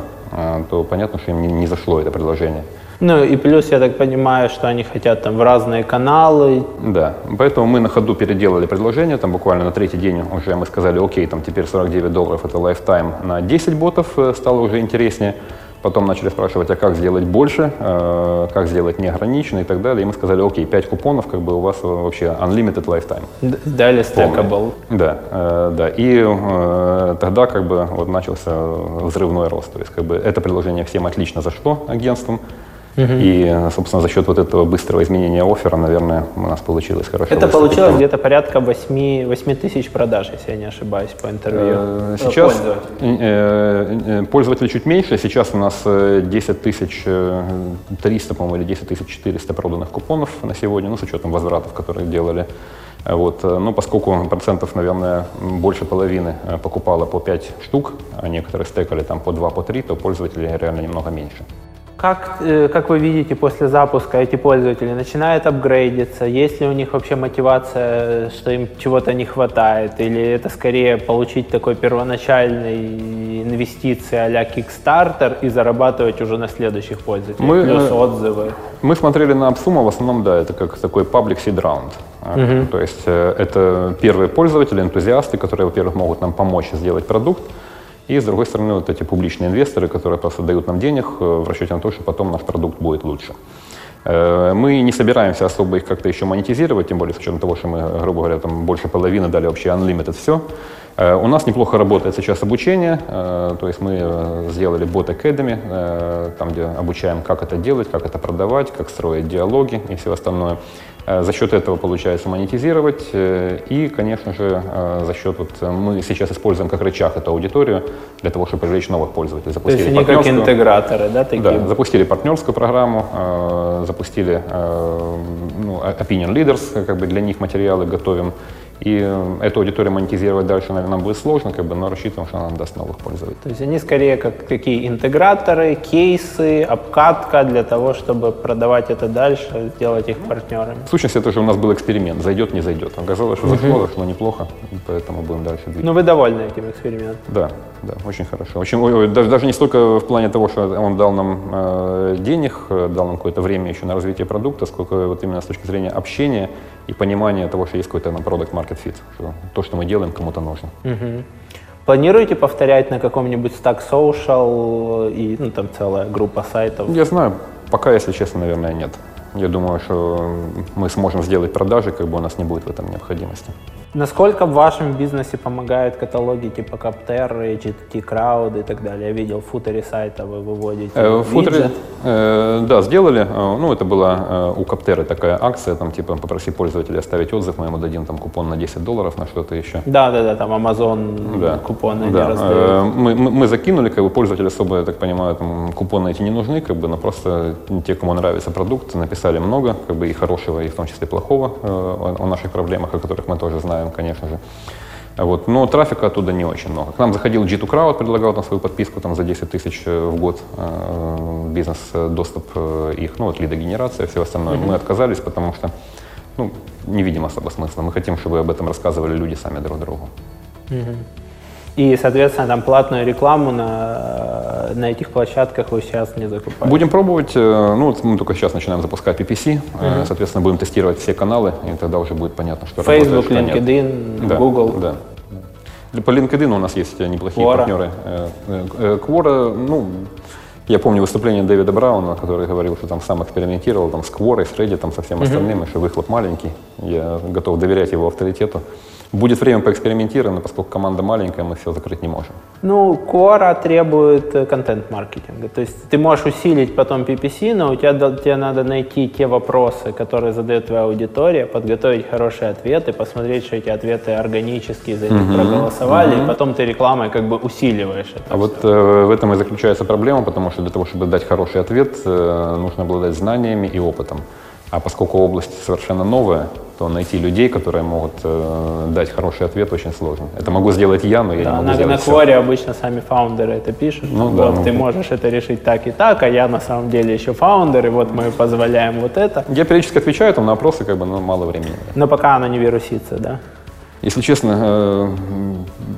то понятно, что им не, не зашло это предложение. Ну и плюс, я так понимаю, что они хотят там в разные каналы. Да, поэтому мы на ходу переделали предложение, там буквально на третий день уже мы сказали, окей, там теперь 49 долларов это lifetime на 10 ботов стало уже интереснее. Потом начали спрашивать, а как сделать больше, э, как сделать неограниченно и так далее. И мы сказали, окей, 5 купонов, как бы у вас вообще unlimited lifetime. Дали stackable. Да, э, да. И э, тогда как бы вот начался взрывной рост. То есть как бы это приложение всем отлично зашло агентством. И, собственно, за счет вот этого быстрого изменения оффера, наверное, у нас получилось хорошо. Это получилось где-то порядка 8, 8 тысяч продаж, если я не ошибаюсь, по интервью. Э, сейчас пользователей. Э, пользователей чуть меньше. Сейчас у нас 10 тысяч 300, по-моему, или 10 тысяч 400 проданных купонов на сегодня, ну, с учетом возвратов, которые делали. Вот. Ну, поскольку процентов, наверное, больше половины покупало по 5 штук, а некоторые стекали там по 2, по 3, то пользователей реально немного меньше. Как, э, как вы видите, после запуска эти пользователи начинают апгрейдиться? Есть ли у них вообще мотивация, что им чего-то не хватает? Или это скорее получить такой первоначальный инвестиции а-ля Kickstarter и зарабатывать уже на следующих пользователях? Мы, Плюс отзывы. Мы смотрели на Absuma, в основном, да, это как такой public seed round. Угу. То есть э, это первые пользователи, энтузиасты, которые, во-первых, могут нам помочь сделать продукт, и, с другой стороны, вот эти публичные инвесторы, которые просто дают нам денег э, в расчете на то, что потом наш продукт будет лучше. Э, мы не собираемся особо их как-то еще монетизировать, тем более с учетом того, что мы, грубо говоря, там больше половины дали вообще unlimited все. Э, у нас неплохо работает сейчас обучение, то есть мы сделали Bot Academy, там, где обучаем, как это делать, как это продавать, как строить диалоги и все остальное. Э, за счет этого получается монетизировать. Э, и, конечно же, э, за счет, вот мы сейчас используем как рычаг эту аудиторию для того, чтобы привлечь новых пользователей. Запустили То есть они как интеграторы, да? Такие? Да, запустили партнерскую программу, запустили ну, Opinion Leaders, как бы для них материалы готовим. И э, эту аудиторию монетизировать дальше, наверное, будет сложно, как бы, но рассчитываем, что она нам даст новых пользователей. То есть они скорее как такие интеграторы, кейсы, обкатка для того, чтобы продавать это дальше, сделать их партнерами. В сущности, это же у нас был эксперимент. Зайдет, не зайдет. Оказалось, что зашло, зашло неплохо, поэтому будем дальше двигаться. Ну, вы довольны этим экспериментом? Да, да, очень хорошо. Очень, ой, даже, даже не столько в плане того, что он дал нам э, денег, э, дал нам какое-то время еще на развитие продукта, сколько вот именно с точки зрения общения и понимания того, что есть какой-то на продукт market fit, что то, что мы делаем, кому-то нужно. Угу. Планируете повторять на каком-нибудь Stack Social и ну, там целая группа сайтов? Я знаю, пока, если честно, наверное, нет. Я думаю, что мы сможем сделать продажи, как бы у нас не будет в этом необходимости. Насколько в вашем бизнесе помогают каталоги типа Capter, GTT Crowd и так далее? Я видел, в футере сайта вы выводите э, футере, э, да, сделали. Э, ну, это была э, у Capter такая акция, там типа попроси пользователя оставить отзыв, мы ему дадим там купон на 10 долларов на что-то еще. Да, да, да, там Amazon да. купоны да. Э, мы, мы, мы закинули, как бы пользователи особо, я так понимаю, там купоны эти не нужны, как бы, но просто те, кому нравится продукт, написали много, как бы и хорошего, и в том числе плохого э, о наших проблемах, о которых мы тоже знаем знаем, конечно же. Вот. Но трафика оттуда не очень много. К нам заходил G2 Crowd, предлагал там свою подписку там, за 10 тысяч э, в год, э, бизнес-доступ э, их, ну вот лидогенерация, все остальное. Mm-hmm. Мы отказались, потому что ну, не видим особо смысла. Мы хотим, чтобы об этом рассказывали люди сами друг другу. Mm-hmm. И, соответственно, там платную рекламу на, на этих площадках вы сейчас не закупаете? Будем пробовать. Э, ну, вот мы только сейчас начинаем запускать PPC. Uh-huh. Соответственно, будем тестировать все каналы, и тогда уже будет понятно, что Facebook, работает, что LinkedIn, нет. Google. Да, да. По LinkedIn у нас есть неплохие Quora. партнеры. Э, Quora, ну, я помню выступление Дэвида Брауна, который говорил, что там сам экспериментировал там, с Quora, с Reddit, там, со всем остальным, uh-huh. и что выхлоп маленький. Я готов доверять его авторитету. Будет время поэкспериментировать, но поскольку команда маленькая, мы все закрыть не можем. Ну, Quora требует э, контент-маркетинга. То есть ты можешь усилить потом PPC, но у тебя, тебе надо найти те вопросы, которые задает твоя аудитория, подготовить хорошие ответы, посмотреть, что эти ответы органические, за них uh-huh. проголосовали, uh-huh. и потом ты рекламой как бы усиливаешь это. А все. вот э, в этом и заключается проблема, потому что для того, чтобы дать хороший ответ, э, нужно обладать знаниями и опытом. А поскольку область совершенно новая, то найти людей, которые могут э, дать хороший ответ, очень сложно. Это могу сделать я, но я да, не могу на, сделать На Quora обычно сами фаундеры это пишут. Ну, вот, да, ты ну, можешь это решить так и так, а я на самом деле еще фаундер, и вот мы позволяем вот это. Я периодически отвечаю там на вопросы, как бы, но мало времени. Но пока оно не вирусится, да? Если честно, э,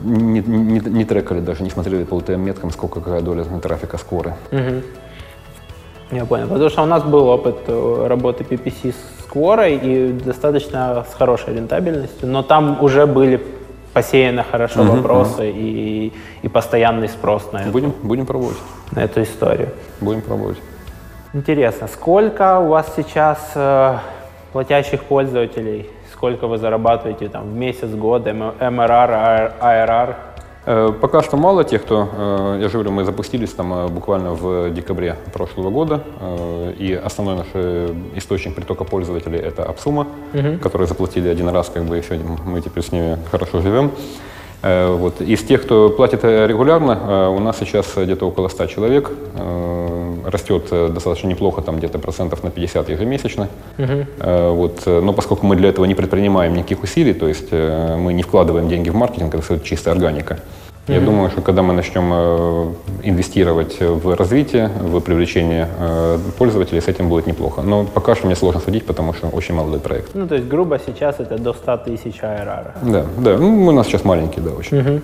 не, не, не трекали даже, не смотрели по UTM-меткам, сколько какая доля трафика с Quora. Угу. Я понял. Потому что у нас был опыт э, работы PPC с Quora и достаточно с хорошей рентабельностью, но там уже были посеяны хорошо uh-huh, вопросы uh-huh. И, и постоянный спрос на это. Будем, будем пробовать. На эту историю. Будем пробовать. Интересно, сколько у вас сейчас э, платящих пользователей? Сколько вы зарабатываете там в месяц, год, MRR, ARR? Э, пока что мало тех, кто, э, я же говорю, мы запустились там э, буквально в декабре прошлого года, и основной наш источник притока пользователей это Апсума, угу. которые заплатили один раз, как бы, все, мы теперь с ними хорошо живем. Вот. Из тех, кто платит регулярно, у нас сейчас где-то около 100 человек. Растет достаточно неплохо, там где-то процентов на 50 ежемесячно. Угу. Вот. Но поскольку мы для этого не предпринимаем никаких усилий, то есть мы не вкладываем деньги в маркетинг, это чистая органика. Я mm-hmm. думаю, что когда мы начнем э, инвестировать в развитие, в привлечение э, пользователей, с этим будет неплохо. Но пока что мне сложно судить, потому что очень молодой проект. Ну, то есть, грубо сейчас это до 100 тысяч ARR. Да, да. Ну, у нас сейчас маленький, да, очень. Mm-hmm.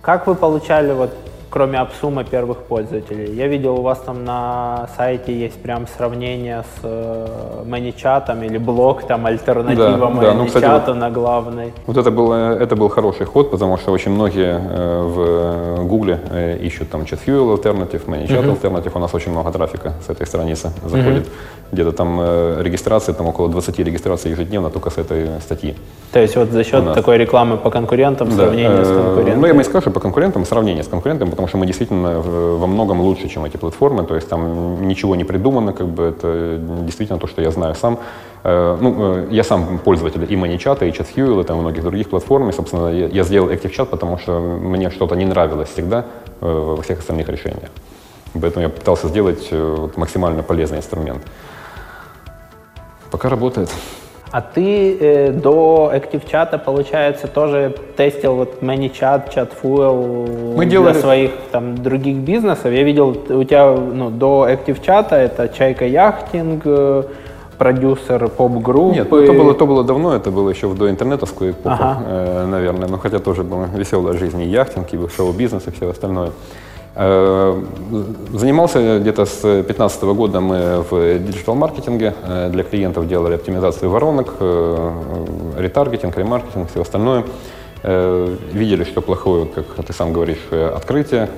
Как вы получали вот кроме обсума первых пользователей. Я видел, у вас там на сайте есть прям сравнение с э, ManyChat или блог, там альтернатива да, ManyChat да, ну, кстати, вот, на главной. Вот это был, это был хороший ход, потому что очень многие э, в Гугле э, ищут там ChatFuel Alternative, ManyChat uh-huh. Alternative. У нас очень много трафика с этой страницы заходит. Uh-huh. Где-то там э, регистрации, там около 20 регистраций ежедневно только с этой статьи. То есть вот за счет такой рекламы по конкурентам, да. сравнения э, с конкурентами? Ну, я бы не скажу по конкурентам, сравнение с конкурентами, потому что мы действительно во многом лучше, чем эти платформы, то есть там ничего не придумано, как бы это действительно то, что я знаю сам. Э, ну, э, я сам пользователь и ManyChat, и ChatFuel, и там многих других платформ, и, собственно, я сделал ActiveChat, потому что мне что-то не нравилось всегда во всех остальных решениях. Поэтому я пытался сделать максимально полезный инструмент. Пока работает. А ты э, до ActiveChat, получается, тоже тестил вот ManyChat, ChatFuel Мы делали... для своих там других бизнесов. Я видел, у тебя ну, до ActiveChat это Чайка Яхтинг, э, продюсер поп-группы. Нет, ну, это было, то было давно, это было еще до интернетовской эпохи, ага. э, наверное. Но хотя тоже была веселая жизнь и яхтинг, и шоу-бизнес, и все остальное. Э, занимался где-то с 2015 года мы в диджитал-маркетинге. Э, для клиентов делали оптимизацию воронок, э, ретаргетинг, ремаркетинг, все остальное. Видели, что плохое, как ты сам говоришь, открытие,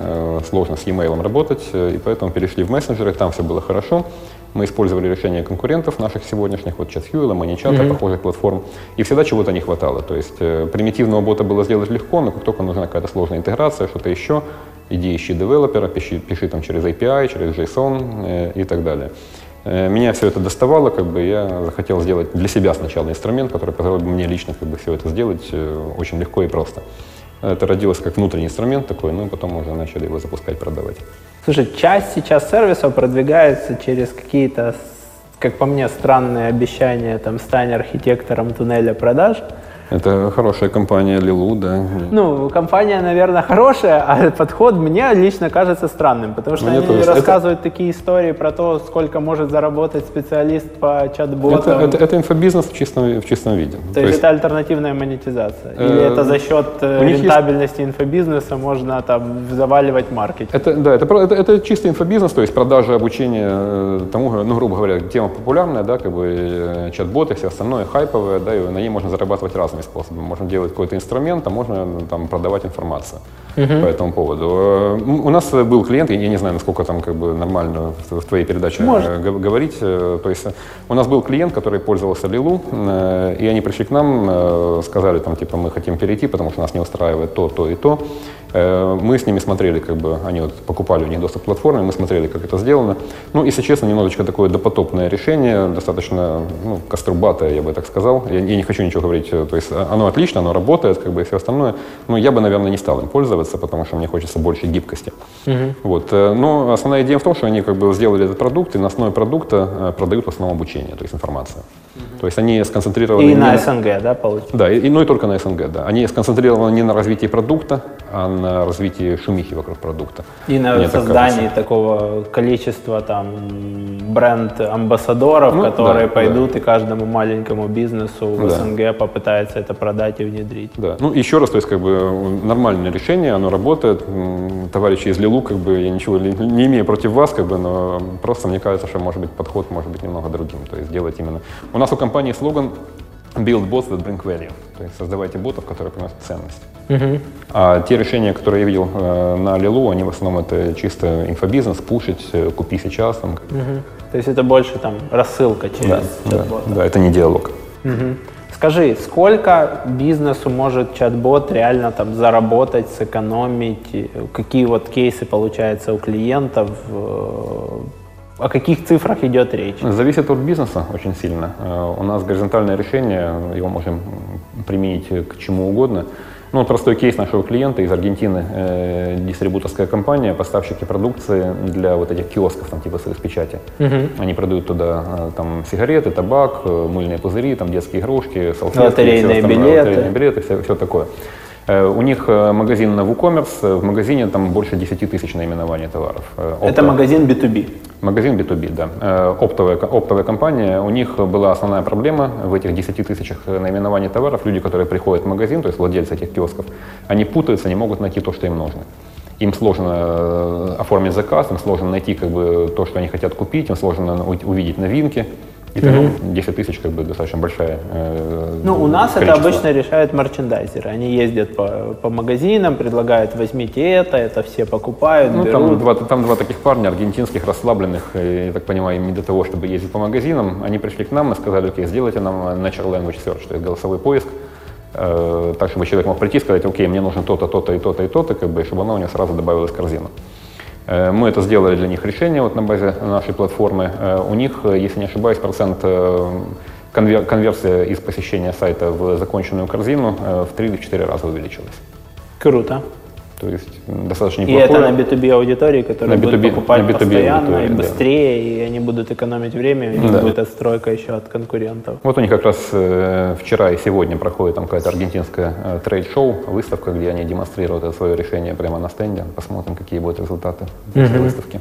сложно с e-mail работать, и поэтому перешли в мессенджеры, там все было хорошо. Мы использовали решения конкурентов наших сегодняшних, вот ChatFuel, ManyChat, mm-hmm. похожих платформ, и всегда чего-то не хватало. То есть примитивного бота было сделать легко, но как только нужна какая-то сложная интеграция, что-то еще, иди ищи девелопера, пиши, пиши там через API, через JSON э, и так далее. Э, меня все это доставало, как бы я захотел сделать для себя сначала инструмент, который позволил бы мне лично как бы, все это сделать э, очень легко и просто. Это родилось как внутренний инструмент такой, ну и потом уже начали его запускать, продавать. Слушай, часть сейчас сервисов продвигается через какие-то, как по мне, странные обещания, там, стань архитектором туннеля продаж. Это хорошая компания Лилу, да. Ну, компания, наверное, хорошая, а подход мне лично кажется странным, потому что мне они тоже. рассказывают это... такие истории про то, сколько может заработать специалист по чат-ботам. Это, это, это инфобизнес в чистом, в чистом виде. То, То есть, это альтернативная монетизация? Или э, это за счет э, рентабельности есть... инфобизнеса можно там заваливать маркетинг? Это, да, это, это, это чистый инфобизнес, то есть продажа, обучение э, тому, ну, грубо говоря, тема популярная, да, как бы чат-боты, все остальное хайповое, да, и на ней можно зарабатывать разные разными способами. Можно делать какой-то инструмент, а можно там, продавать информацию uh-huh. по этому поводу. Э, у нас был клиент, я не знаю, насколько там как бы нормально в твоей передаче Может. Э, говорить. Э, то есть у нас был клиент, который пользовался Лилу, и они пришли к нам, сказали там типа мы хотим перейти, потому что нас не устраивает то, то и то. Э, мы с ними смотрели, как бы, они вот покупали у них доступ к платформе, мы смотрели, как это сделано. Ну, если честно, немножечко такое допотопное решение, достаточно, ну, кострубатое, я бы так сказал. Я, я не хочу ничего говорить, э, то есть а, оно отлично, оно работает, как бы, и все остальное. Но я бы, наверное, не стал им пользоваться, потому что мне хочется больше гибкости. Uh-huh. Вот. Э, но основная идея в том, что они как бы сделали этот продукт, и на основе продукта продают в основном обучение, то есть информацию. Uh-huh. То есть они сконцентрированы... И на, на СНГ, да, получается? Да, и, ну и только на СНГ, да. Они сконцентрированы не на развитии продукта, а на развитии шумихи вокруг продукта. И на Мне создании так такого количества там бренд-амбассадоров, ну, которые да, пойдут да. и каждому маленькому бизнесу в да. СНГ попытаются это продать и внедрить. Да. Ну, еще раз, то есть, как бы нормальное решение, оно работает. Товарищи из Лилу, как бы я ничего не имею против вас, как бы, но просто мне кажется, что может быть подход может быть немного другим. То есть делать именно. У нас у компании слоган Build bots that bring value. То есть создавайте ботов, которые приносят ценность. Uh-huh. А те решения, которые я видел э, на Лилу, они в основном это чисто инфобизнес, пушить, э, купи сейчас. Там. Uh-huh. То есть это больше там рассылка через да, да, да, это не диалог. Uh-huh. Скажи, сколько бизнесу может чат-бот реально там заработать, сэкономить? Какие вот кейсы получаются у клиентов? О каких цифрах идет речь? Зависит от бизнеса очень сильно. У нас горизонтальное решение, его можем применить к чему угодно. Ну, простой кейс нашего клиента из Аргентины, э, дистрибуторская компания, поставщики продукции для вот этих киосков, там, типа соцпечати. Угу. Они продают туда э, там сигареты, табак, э, мыльные пузыри, там детские игрушки, салфетки, лотерейные билеты. лотерейные билеты, все, все такое. Э, у них э, магазин на WooCommerce, в магазине там больше 10 тысяч наименований товаров. Опто... Это магазин B2B? Магазин B2B, да. Оптовая, оптовая компания. У них была основная проблема в этих 10 тысячах наименований товаров. Люди, которые приходят в магазин, то есть владельцы этих киосков, они путаются, не могут найти то, что им нужно. Им сложно оформить заказ, им сложно найти как бы, то, что они хотят купить, им сложно увидеть новинки. И mm 10 тысяч как бы достаточно большая. Э, ну, у нас количество. это обычно решают мерчендайзеры. Они ездят по, по магазинам, предлагают, возьмите это, это все покупают, ну, берут. Там два, там два таких парня аргентинских, расслабленных, и, я так понимаю, им не до того, чтобы ездить по магазинам. Они пришли к нам и сказали, окей, сделайте нам Natural Language Search, то есть голосовой поиск, э, так, чтобы человек мог прийти и сказать, окей, мне нужно то-то, то-то и то-то и то-то, как бы, чтобы оно у него сразу добавилось в корзину. Э, мы это сделали для них решение вот на базе нашей платформы. Э, у них, э, если не ошибаюсь, процент конверсия из посещения сайта в законченную корзину в 3 или 4 раза увеличилась. Круто. То есть достаточно неплохое. И это на B2B аудитории, которые на B2B, будут покупать на B2B постоянно и быстрее, да. и они будут экономить время, у них да. будет отстройка еще от конкурентов. Вот у них как раз э, вчера и сегодня проходит там какая-то аргентинская э, трейд-шоу, выставка, где они демонстрируют это свое решение прямо на стенде. Посмотрим, какие будут результаты этой выставки.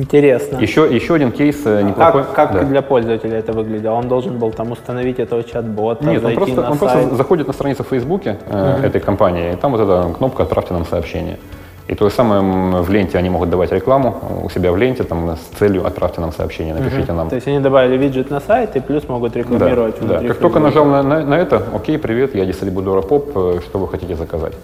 Интересно. Еще, еще один кейс э, неплохой. Как, как да. для пользователя это выглядело? Он должен был там установить этого чат-бота, Нет, он просто, он просто заходит на страницу в Фейсбуке э, uh-huh. этой компании, и там вот эта кнопка «Отправьте нам сообщение». И то же самое в ленте они могут давать рекламу у себя в ленте там, с целью «Отправьте нам сообщение, напишите uh-huh. нам». То есть они добавили виджет на сайт и плюс могут рекламировать да, да. Как только нажал на, на, на это, окей, привет, я дистрибутор ПОП, э, что вы хотите заказать?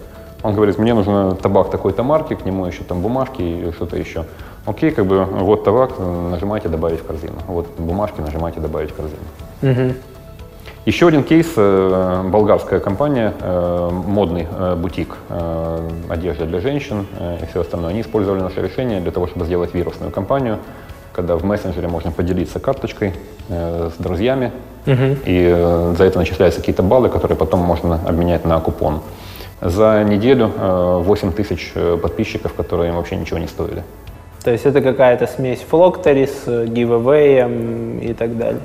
Он говорит, мне нужно табак такой-то марки, к нему еще там бумажки и что-то еще. Окей, как бы вот табак, нажимаете добавить в корзину. Вот бумажки, нажимаете добавить в корзину. Угу. Еще один кейс, э, болгарская компания, э, модный э, бутик одежды для женщин и все остальное. Они использовали наше решение для того, чтобы сделать вирусную кампанию, когда в мессенджере можно поделиться карточкой с друзьями, угу. и за это начисляются какие-то баллы, которые потом можно обменять на купон. За неделю 8 тысяч подписчиков, которые им вообще ничего не стоили. То есть это какая-то смесь флоктори с giveaway и так далее.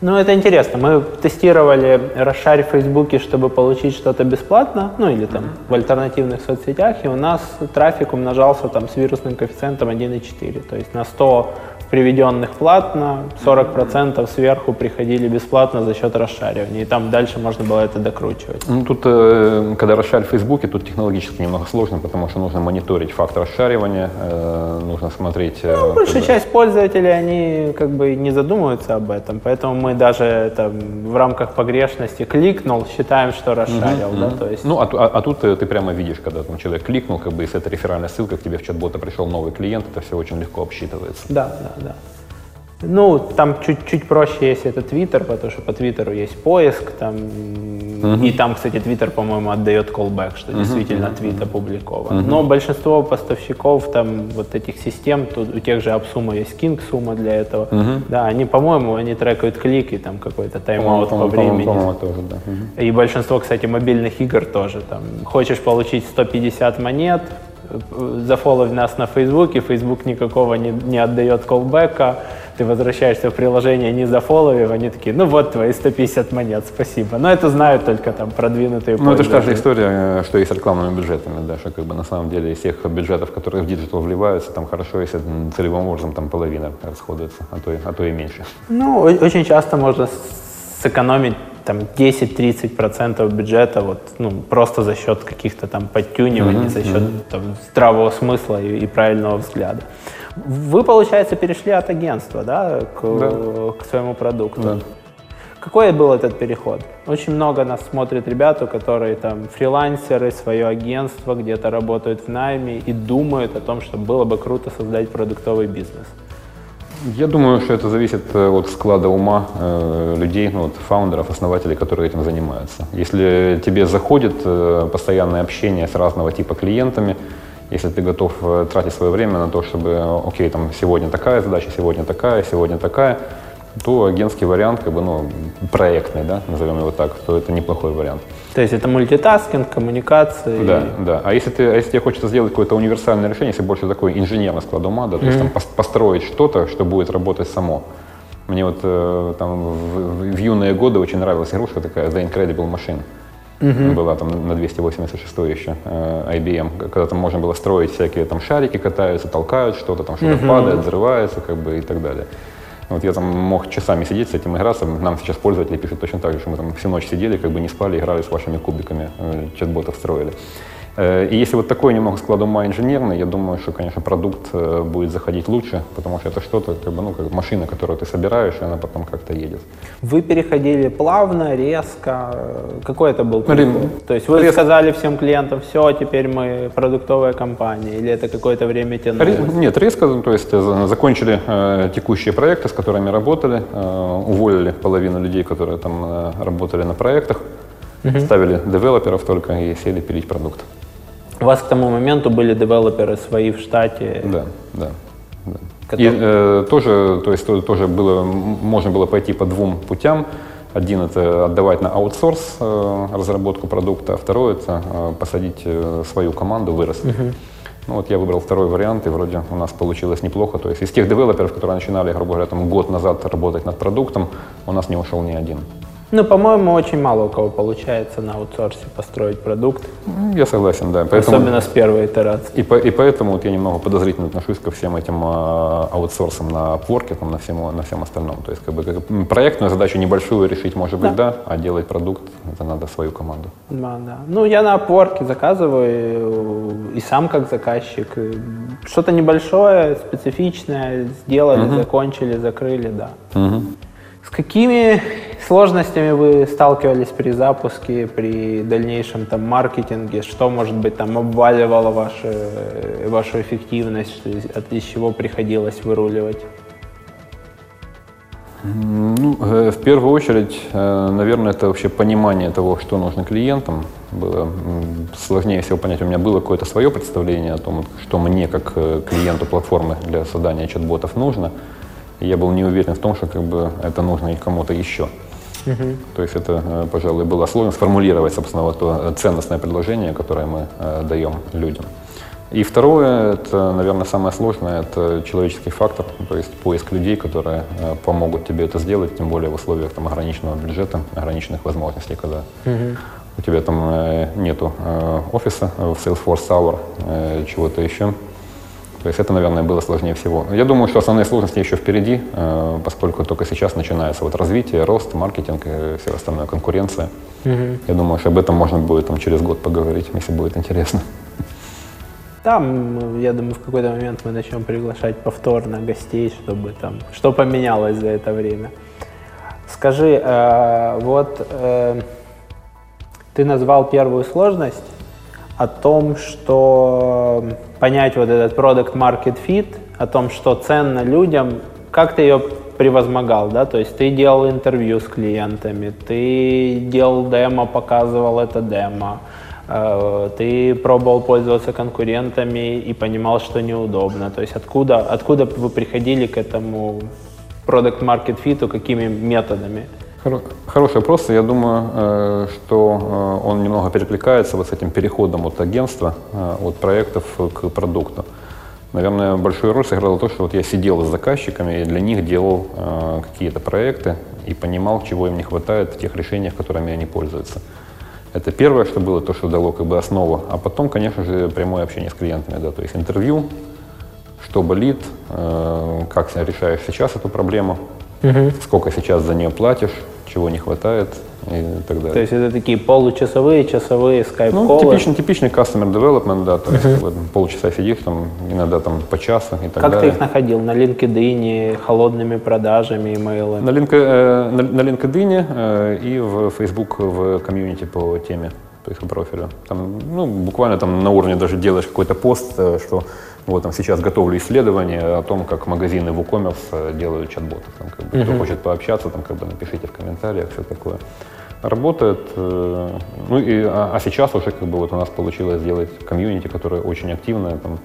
Ну, это интересно. Мы тестировали расшарь в Фейсбуке, чтобы получить что-то бесплатно, ну или там в альтернативных соцсетях, и у нас трафик умножался там с вирусным коэффициентом 1,4. То есть на 100 приведенных платно, 40% сверху приходили бесплатно за счет расшаривания. И там дальше можно было это докручивать. Ну, тут, э, когда расшарь в Фейсбуке, тут технологически немного сложно, потому что нужно мониторить факт расшаривания, э, нужно смотреть... Э, ну, большая когда... часть пользователей, они как бы не задумываются об этом, поэтому мы даже там, в рамках погрешности кликнул, считаем, что расшарил. Uh-huh, да. То есть... Ну, а, а, а тут ты прямо видишь, когда там человек кликнул, как бы, если это реферальная ссылка, к тебе в чат-бота пришел новый клиент, это все очень легко обсчитывается. Да, да да. Ну, там чуть-чуть проще, если это Твиттер, потому что по Твиттеру есть поиск, там, uh-huh. и там, кстати, Твиттер, по-моему, отдает callback, что uh-huh. действительно твит опубликован. Uh-huh. Но большинство поставщиков там вот этих систем, тут у тех же AppSumo есть King сумма для этого, uh-huh. да, они, по-моему, они трекают клики, там какой-то тайм-аут по времени. По-моему, тоже, да. Uh-huh. И большинство, кстати, мобильных игр тоже, там, хочешь получить 150 монет, зафоловь нас на Фейсбуке, Фейсбук никакого не, не отдает callback а, ты возвращаешься в приложение не зафоловив, они такие, ну вот твои 150 монет, спасибо. Но это знают только там продвинутые Ну это же та же история, что и с рекламными бюджетами, да, что как бы на самом деле из всех бюджетов, которые в digital вливаются, там хорошо, если целевым образом там половина расходуется, а то, а то и меньше. Ну, очень часто можно сэкономить там 10-30% бюджета вот, ну, просто за счет каких-то там подтюниваний, mm-hmm. за счет там, здравого смысла и, и правильного взгляда. Вы, получается, перешли от агентства да, к, да. к своему продукту. Да. Какой был этот переход? Очень много нас смотрят ребята, которые там фрилансеры, свое агентство, где-то работают в найме и думают о том, что было бы круто создать продуктовый бизнес. Я думаю, что это зависит э, от склада ума э, людей, ну, вот, фаундеров, основателей, которые этим занимаются. Если тебе заходит э, постоянное общение с разного типа клиентами, если ты готов тратить свое время на то, чтобы, окей, там сегодня такая задача, сегодня такая, сегодня такая, то агентский вариант, как бы, ну, проектный, да, назовем его так, то это неплохой вариант. То есть это мультитаскинг, коммуникации. Да, да. А если, ты, а если тебе хочется сделать какое-то универсальное решение, если больше такой инженерный склад ума, да, то есть там пос- построить что-то, что будет работать само. Мне вот э, там в, в юные годы очень нравилась игрушка такая The Incredible Machine. Была там на 286 еще э, IBM, когда там можно было строить всякие там шарики катаются, толкают что-то, там что-то падает, взрывается, как бы и так далее. Вот я там мог часами сидеть с этим играться. Нам сейчас пользователи пишут точно так же, что мы там всю ночь сидели, как бы не спали, играли с вашими кубиками, э, чат-ботов строили. Э, И если вот такой немного склад ума инженерный, я думаю, что, конечно, продукт э, будет заходить лучше, потому что это что-то, как бы, ну, как машина, которую ты собираешь, и она потом как-то едет. Вы переходили плавно, резко. Какой это был переход? То есть вы резко. сказали всем клиентам, все, теперь мы продуктовая компания, или это какое-то время тянулось? Ре- Нет, резко, ну, то есть э, за- закончили э, текущие проекты, с которыми работали, э, уволили половину людей, которые там э, работали на проектах, ставили девелоперов только и сели пилить продукт. У вас к тому моменту были девелоперы свои в штате. Да, да. да. Который- И э, тоже, то есть то- тоже было, можно было пойти по двум путям. Один это отдавать на аутсорс э, разработку продукта, а второй это э, посадить э, свою команду, вырастить. Ну вот я выбрал второй вариант, и вроде у нас получилось неплохо. То есть из тех девелоперов, которые начинали, грубо говоря, там год назад работать над продуктом, у нас не ушел ни один. Ну, по-моему, очень мало у кого получается на аутсорсе построить продукт, М, Я согласен, да. Поэтому- особенно с первой итерации. И, по- и поэтому вот я немного подозрительно отношусь ко всем этим а, аутсорсам на Upwork, там, на, всему, на всем остальном. То есть как бы, как, проектную задачу небольшую решить может быть да, а делать продукт это надо свою команду. Да, да. Ну, я на Upwork заказываю, э, и сам как заказчик. э, Что-то небольшое, специфичное, сделали, закончили, закрыли, да. С какими сложностями вы сталкивались при запуске, при дальнейшем там маркетинге? Что, может быть, там обваливало вашу, вашу эффективность, от, из чего приходилось выруливать? Ну, э, в первую очередь, э, наверное, это вообще понимание того, что нужно клиентам. Было сложнее всего понять. У меня было какое-то свое представление о том, что мне, как э, клиенту платформы для создания чат-ботов нужно. Я был не уверен в том, что как бы, это нужно и кому-то еще. То есть это, э, пожалуй, было сложно сформулировать, собственно, вот то э, ценностное предложение, которое мы э, даем людям. И второе, это, наверное, самое сложное, это человеческий фактор, то есть поиск людей, которые помогут тебе это сделать, тем более в условиях там, ограниченного бюджета, ограниченных возможностей, когда у тебя там нету офиса в Salesforce Tower, чего-то еще. То есть это, наверное, было сложнее всего. Я думаю, что основные сложности еще впереди, э, поскольку только сейчас начинается вот развитие, рост, маркетинг и все остальное, конкуренция. Я думаю, что об этом можно будет там, через год поговорить, если будет интересно. Там, э, я думаю, в какой-то момент мы начнем приглашать повторно гостей, чтобы там, что поменялось за это время. Скажи, э, вот э, ты назвал первую сложность о том, что понять вот этот product market fit, о том, что ценно людям, как ты ее превозмогал, да, то есть ты делал интервью с клиентами, ты делал демо, показывал это демо, э, ты пробовал пользоваться конкурентами и понимал, что неудобно, то есть откуда, откуда вы приходили к этому fit, какими методами? Хоро- Хороший вопрос. Я думаю, э, что э, он немного перекликается вот с этим переходом от агентства, э, от проектов к продукту. Наверное, большую роль сыграло то, что вот я сидел с заказчиками и для них делал какие-то проекты и понимал, чего им не хватает в тех решениях, которыми они пользуются. Это первое, что было, то, что дало как бы основу. А потом, конечно же, прямое общение с клиентами, да, то есть интервью, что болит, как решаешь сейчас эту проблему, сколько сейчас за нее платишь, чего не хватает и так далее. То есть это такие получасовые, часовые ну, скайп-колы. типичный, типичный customer development, да, то есть как бы, полчаса сидишь, там, иногда там по часу и так Как ты далее. их находил? На LinkedIn, холодными продажами, имейлы? На, линк, э, на, на LinkedIn э, и в Facebook в комьюнити по теме. по профилю. Там, ну, буквально там на уровне даже делаешь какой-то пост, э, что вот там сейчас готовлю исследование о том, как магазины в WooCommerce э, делают чат-ботов. Там, как бы, Кто хочет пообщаться, там, как бы напишите в комментариях, все такое. Работает. Э, ну и, а, а сейчас уже как бы вот у нас получилось сделать комьюнити, которое очень активное. Там,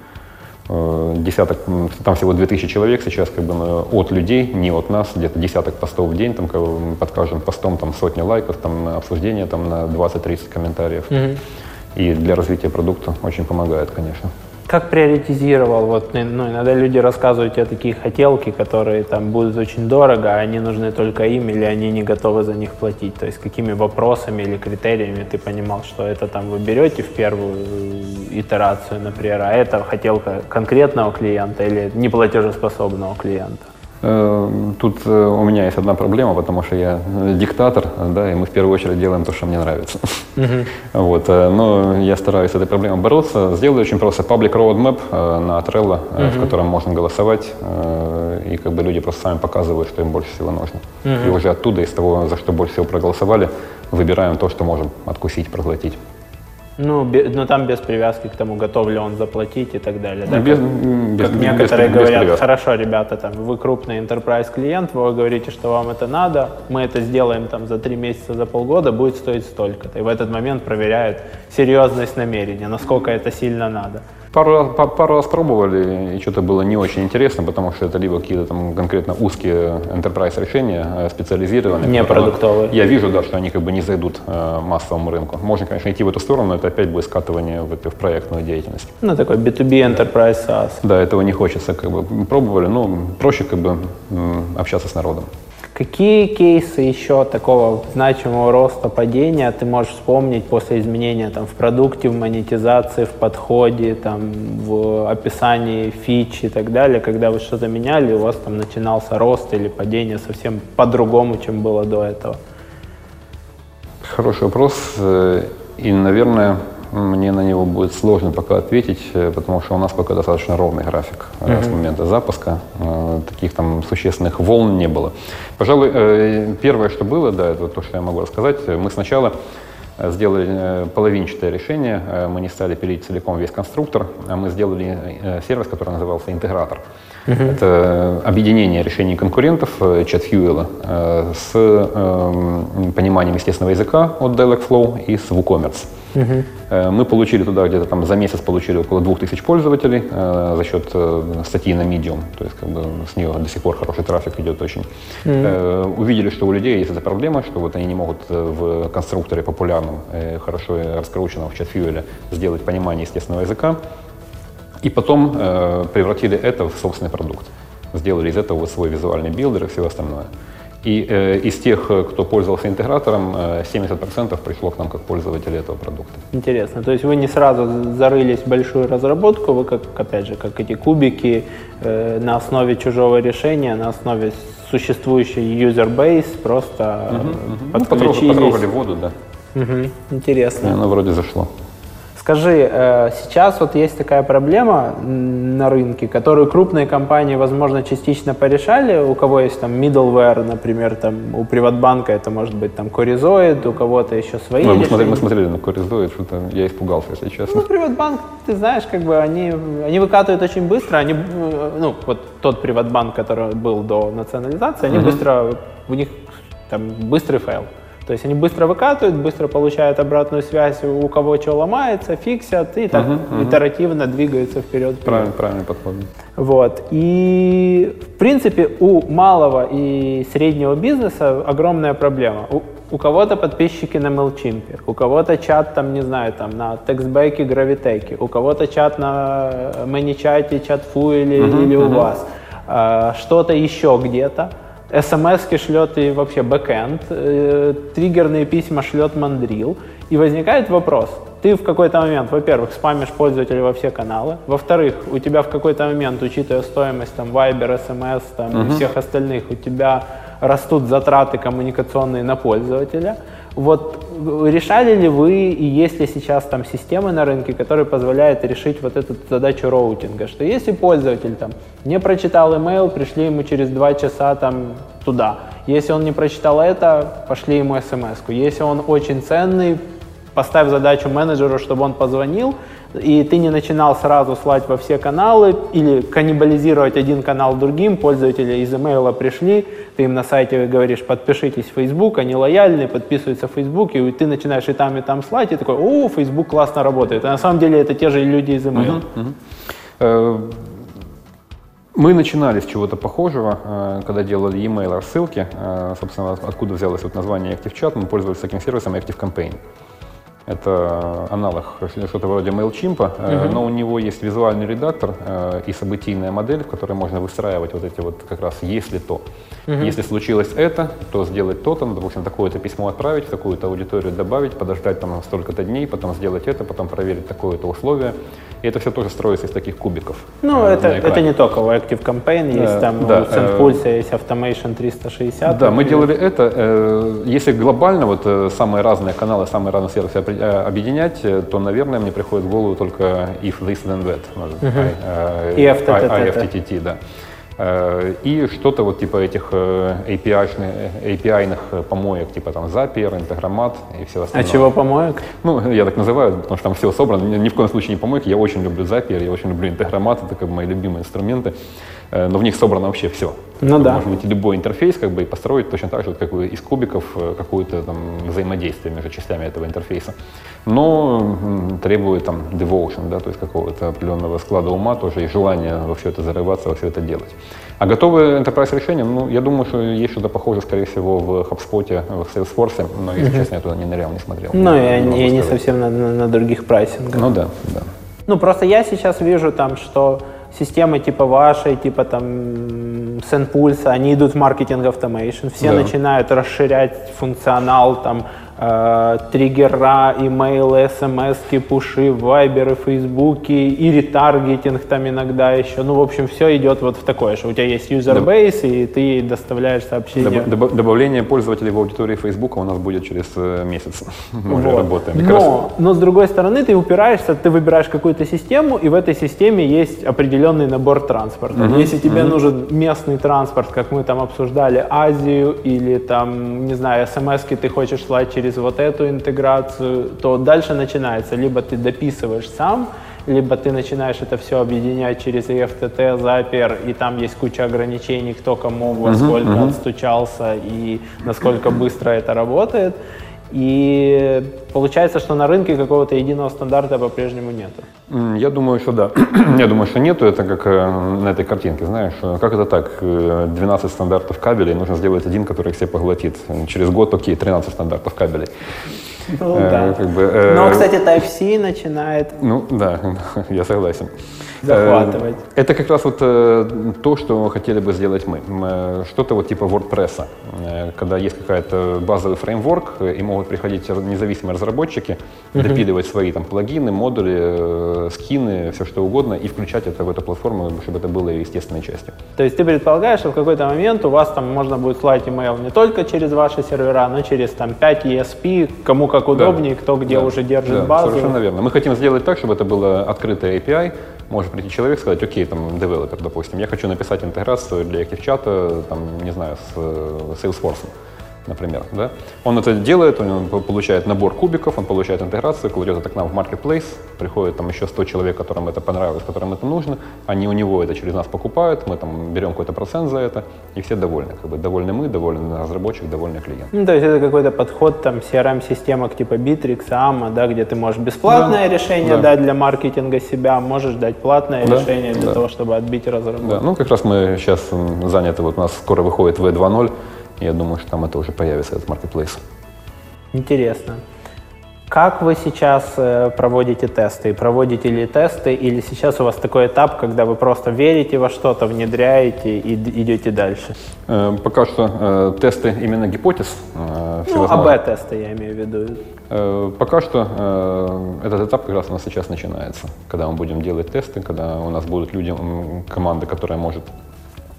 э, десяток, там всего 2000 человек сейчас как бы от людей, не от нас, где-то десяток постов в день, там как бы, под каждым постом там сотни лайков, там обсуждения там на 20-30 комментариев. Mm-hmm. И для развития продукта очень помогает, конечно. Как приоритизировал? Вот, ну, ну, иногда люди рассказывают тебе такие хотелки, которые там будут очень дорого, а они нужны только им, или они не готовы за них платить. То есть какими вопросами или критериями ты понимал, что это там вы берете в первую итерацию, например, а это хотелка конкретного клиента или неплатежеспособного клиента? Э, тут э, у меня есть одна проблема, потому что я диктатор, да, и мы в первую очередь делаем то, что мне нравится. Uh-huh. Вот, э, но я стараюсь с этой проблемой бороться. Сделаю очень просто public roadmap на Trello, uh-huh. в котором можно голосовать, и как бы люди просто сами показывают, что им больше всего нужно. Uh-huh. И уже оттуда, из того, за что больше всего проголосовали, выбираем то, что можем откусить, проглотить. Ну, без, но там без привязки к тому, готов ли он заплатить и так далее. Да? Без, как, без, как некоторые без, говорят, без хорошо, ребята, там, вы крупный enterprise клиент, вы говорите, что вам это надо, мы это сделаем там за три месяца, за полгода, будет стоить столько-то. И в этот момент проверяют серьезность намерения, насколько это сильно надо. Пару раз, пару раз пробовали, и что-то было не очень интересно, потому что это либо какие-то там конкретно узкие enterprise решения, э, специализированные. Не продуктовые. Я вижу, да, что они как бы не зайдут э, массовому рынку. Можно, конечно, идти в эту сторону, но это опять будет скатывание в, в проектную деятельность. Ну, такой B2B enterprise SaaS. Да, этого не хочется, как бы пробовали, ну, проще как бы общаться с народом. Какие кейсы еще такого значимого роста падения ты можешь вспомнить после изменения там, в продукте, в монетизации, в подходе, там, в описании фич и так далее, когда вы что-то меняли, у вас там начинался рост или падение совсем по-другому, чем было до этого? Хороший вопрос. И, наверное, мне на него будет сложно пока ответить, э, потому что у нас пока достаточно ровный график mm-hmm. с момента запуска. Э, таких там существенных волн не было. Пожалуй, первое, что было, да, это то, что я могу рассказать. Мы сначала сделали половинчатое решение. Мы не стали пилить целиком весь конструктор, а мы сделали сервис, который назывался интегратор. Uh-huh. Это объединение решений конкурентов ChatFuel с эм, пониманием естественного языка от Dialogflow и с WooCommerce. Угу. Мы получили туда где-то там за месяц получили около 2000 пользователей э, за счет э, статьи на Medium. То есть как бы с нее до сих пор хороший трафик идет очень. Угу. Э, увидели, что у людей есть эта проблема, что вот они не могут э, в конструкторе популярном, э, хорошо раскрученном в ChatFuel сделать понимание естественного языка. И потом превратили это в собственный продукт. Сделали из этого свой визуальный builder и все остальное. И э, из тех, э, кто пользовался интегратором, 70% э, пришло к нам как пользователи этого продукта. Интересно. То есть вы не сразу зарылись в большую разработку, вы как, опять же, как эти кубики э, на основе чужого решения, на основе существующей user base просто угу, угу. подключились. Ну, потрогали воду, да. Угу. Интересно. И оно вроде зашло. Скажи, э, сейчас вот есть такая проблема на рынке, которую крупные компании, возможно, частично порешали. У кого есть там middleware, например, там у Приватбанка это может быть там Коризоид, у кого-то еще свои ну, мы, смотрели, мы смотрели на Коризоид, что-то я испугался, если честно. Ну, Приватбанк, ты знаешь, как бы они, они выкатывают очень быстро. Они, э, ну, вот тот Приватбанк, который был до национализации, они uh-huh. быстро, у них там быстрый файл. То есть они быстро выкатывают, быстро получают обратную связь, у кого что ломается, фиксят и так uh-huh, uh-huh. итеративно двигаются вперед. Правильно, правильный подход. Вот. И в принципе у малого и среднего бизнеса огромная проблема. У, у кого-то подписчики на MailChimp, у кого-то чат там, не знаю, там на TextBack, Gravitech, у кого-то чат на ManyChat, чатфу или, uh-huh, или uh-huh. у вас, а, что-то еще где-то смс шлет и вообще бэкэнд, э, триггерные письма шлет мандрил. И возникает вопрос, ты в какой-то момент, во-первых, спамишь пользователя во все каналы, во-вторых, у тебя в какой-то момент, учитывая стоимость там Viber, SMS там, uh-huh. и всех остальных, у тебя растут затраты коммуникационные на пользователя. Вот решали ли вы и есть ли сейчас там системы на рынке, которые позволяют решить вот эту задачу роутинга, что если пользователь там не прочитал email, пришли ему через два часа там туда. Если он не прочитал это, пошли ему смс -ку. Если он очень ценный, поставь задачу менеджеру, чтобы он позвонил, и ты не начинал сразу слать во все каналы или каннибализировать один канал другим, пользователи из имейла пришли, ты им на сайте говоришь, подпишитесь в Facebook, они лояльны, подписываются в Facebook, и ты начинаешь и там, и там слать, и такой, о, Facebook классно работает. А на самом деле это те же люди из имейла. Uh-huh, uh-huh. Мы начинали с чего-то похожего, э, когда делали e-mail рассылки. Э, собственно, откуда взялось вот название ActiveChat, мы пользовались таким сервисом ActiveCampaign. Это аналог что-то вроде MailChimp, uh-huh. но у него есть визуальный редактор и событийная модель, в которой можно выстраивать вот эти вот как раз «если то». Uh-huh. Если случилось это, то сделать то-то, ну, допустим, такое-то письмо отправить, такую-то аудиторию добавить, подождать там столько-то дней, потом сделать это, потом проверить такое-то условие. И это все тоже строится из таких кубиков. Ну, это, это не только у Active Campaign, есть там да, у SendPulse, э, есть Automation 360. Да, мы делали это. Э, если глобально вот э, самые разные каналы, самые разные сервисы объединять, то, наверное, мне приходит в голову только if this then that. Может, uh-huh. I, I, I, IFTTT, да. Э, и что-то вот типа этих э, API-ных э, помоек, типа там Zapier, Интегромат и все остальное. А чего помоек? Ну, я так называю, потому что там все собрано. Ни в коем случае не помойки. Я очень люблю Zapier, я очень люблю Интегромат, это как бы мои любимые инструменты. Э, но в них собрано вообще все. Ну да. Можно найти любой интерфейс как бы, и построить точно так же, как бы из кубиков, э, какое-то там взаимодействие между частями этого интерфейса. Но требует там devotion, да, то есть какого-то определенного склада ума тоже и желания во все это зарываться, во все это делать. А готовые enterprise решения, ну, я думаю, что есть что-то похожее, скорее всего, в HubSpot, в Salesforce, но, если uh-huh. честно, я туда не нырял, не смотрел. Ну, и они, не совсем на, на, на других прайсингах. Ну да, да. Ну, просто я сейчас вижу там, что системы типа вашей, типа там SendPulse, они идут в маркетинг automation, все да. начинают расширять функционал там э, триггера, имейлы, смс, пуши, вайберы, фейсбуки и ретаргетинг там иногда еще. Ну, в общем, все идет вот в такое, что у тебя есть юзербейс, Доб... и ты доставляешь сообщения. Доб... Добавление пользователей в аудитории Фейсбука у нас будет через э, месяц. Мы вот. работаем. Но, но, с другой стороны, ты упираешься, ты выбираешь какую-то систему, и в этой системе есть определенный набор транспорта. Угу. Если тебе угу. нужен местный транспорт, как мы там обсуждали, Азию или там, не знаю, смс ты хочешь слать через через вот эту интеграцию, то дальше начинается, либо ты дописываешь сам, либо ты начинаешь это все объединять через EFTT, Zapier, и там есть куча ограничений, кто кому во сколько uh-huh, uh-huh. отстучался и насколько быстро это работает. И получается, что на рынке какого-то единого стандарта по-прежнему нет. Я думаю, что да. Я думаю, что нету. Это как э, на этой картинке, знаешь, э, как это так? 12 э, стандартов кабелей, нужно сделать один, который все поглотит. Через год, окей, 13 стандартов кабелей. Ну, да. как бы, э, Но, кстати, Type-C начинает... Ну, да, я согласен захватывать. Э, это как раз вот э, то, что хотели бы сделать мы. Э, что-то вот типа WordPress, когда есть какая-то базовый фреймворк, и могут приходить независимые разработчики, uh-huh. допиливать свои там плагины, модули, скины, все что угодно, и включать это в эту платформу, чтобы это было естественной частью. То есть ты предполагаешь, что в какой-то момент у вас там можно будет слать email не только через ваши сервера, но через там 5 ESP, кому как удобнее, да. кто где да. уже держит да, базу. Совершенно верно. Мы хотим сделать так, чтобы это было открытое API, может прийти человек и сказать, окей, там, девелопер, допустим, я хочу написать интеграцию для ActiveChat, там, не знаю, с, с Salesforce например. Да? Он это делает, он получает набор кубиков, он получает интеграцию, кладет это к нам в marketplace, приходит там еще 100 человек, которым это понравилось, которым это нужно, они у него это через нас покупают, мы там берем какой-то процент за это, и все довольны. Как бы довольны мы, довольны разработчик, довольны клиент. Ну, то есть это какой-то подход там CRM-системок типа Bittrex, AMA, да, где ты можешь бесплатное да, решение да. дать для маркетинга себя, можешь дать платное да, решение для да. того, чтобы отбить разработку. Да, ну как раз мы сейчас заняты, вот у нас скоро выходит V2.0, я думаю, что там это уже появится, этот marketplace. Интересно. Как вы сейчас э, проводите тесты? Проводите ли тесты или сейчас у вас такой этап, когда вы просто верите во что-то, внедряете и идете дальше? Э, пока что э, тесты именно гипотез. Ну, АБ-тесты я имею в виду. Пока что этот этап как раз у нас сейчас начинается, когда мы будем делать тесты, когда у нас будут люди, команда, которая может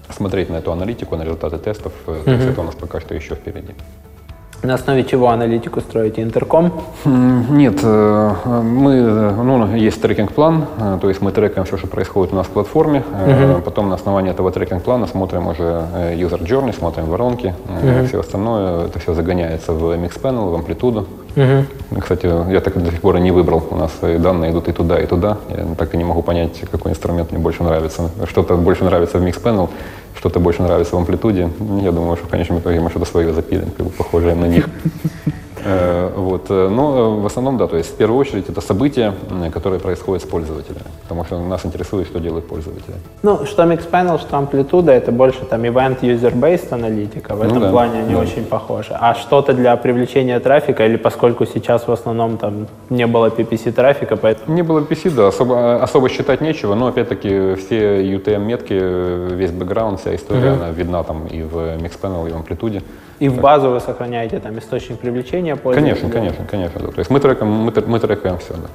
смотреть на эту аналитику, на результаты тестов. Mm-hmm. То есть это у нас пока что еще впереди. На основе чего аналитику строите? Интерком? Нет, э, мы, ну, есть трекинг-план, э, то есть мы трекаем все, что происходит у нас в платформе, uh-huh. потом на основании этого трекинг-плана смотрим уже user journey, смотрим воронки, uh-huh. все остальное, это все загоняется в Mix Panel, в амплитуду, Угу. Кстати, я так до сих пор и не выбрал. У нас данные идут и туда, и туда. Я так и не могу понять, какой инструмент мне больше нравится. Что-то больше нравится в Mix Panel, что-то больше нравится в амплитуде. Я думаю, что в конечном итоге мы что-то свое запилим, как бы похожее на них. Э, вот. Э, но э, в основном, да, то есть в первую очередь это события, которые происходят с пользователями, потому что нас интересует, что делают пользователи. Ну, что Mixpanel, что амплитуда, это больше там event user-based аналитика, в ну этом ну, да, плане они да. очень похожи. А что-то для привлечения трафика, или поскольку сейчас в основном там не было PPC трафика, поэтому... Не было PPC, да, особо, особо считать нечего, но опять-таки все UTM-метки, весь бэкграунд, вся история, uh-huh. она видна там и в Mixpanel, и в амплитуде. И в базу вы сохраняете там источник привлечения пользователя? Конечно, конечно, конечно. Да. То есть мы трекаем, мы, мы трекаем все, да.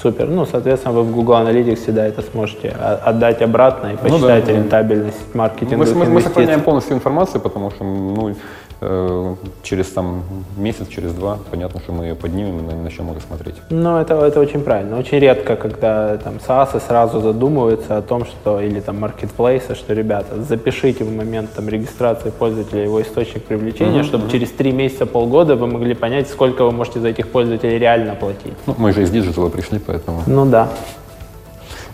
Супер. Ну, соответственно, вы в Google Analytics всегда это сможете отдать обратно и посчитать ну, да, рентабельность маркетинговых мы, мы, мы сохраняем полностью информацию, потому что ну, через там, месяц, через два, понятно, что мы ее поднимем и начнем смотреть. Ну, это, это очень правильно. Очень редко, когда там SaaS сразу задумываются о том, что, или там маркетплейсы, что, ребята, запишите в момент там, регистрации пользователя его источник привлечения, mm-hmm. чтобы через три месяца, полгода вы могли понять, сколько вы можете за этих пользователей реально платить. Ну, мы же из диджитала пришли, поэтому... Ну да.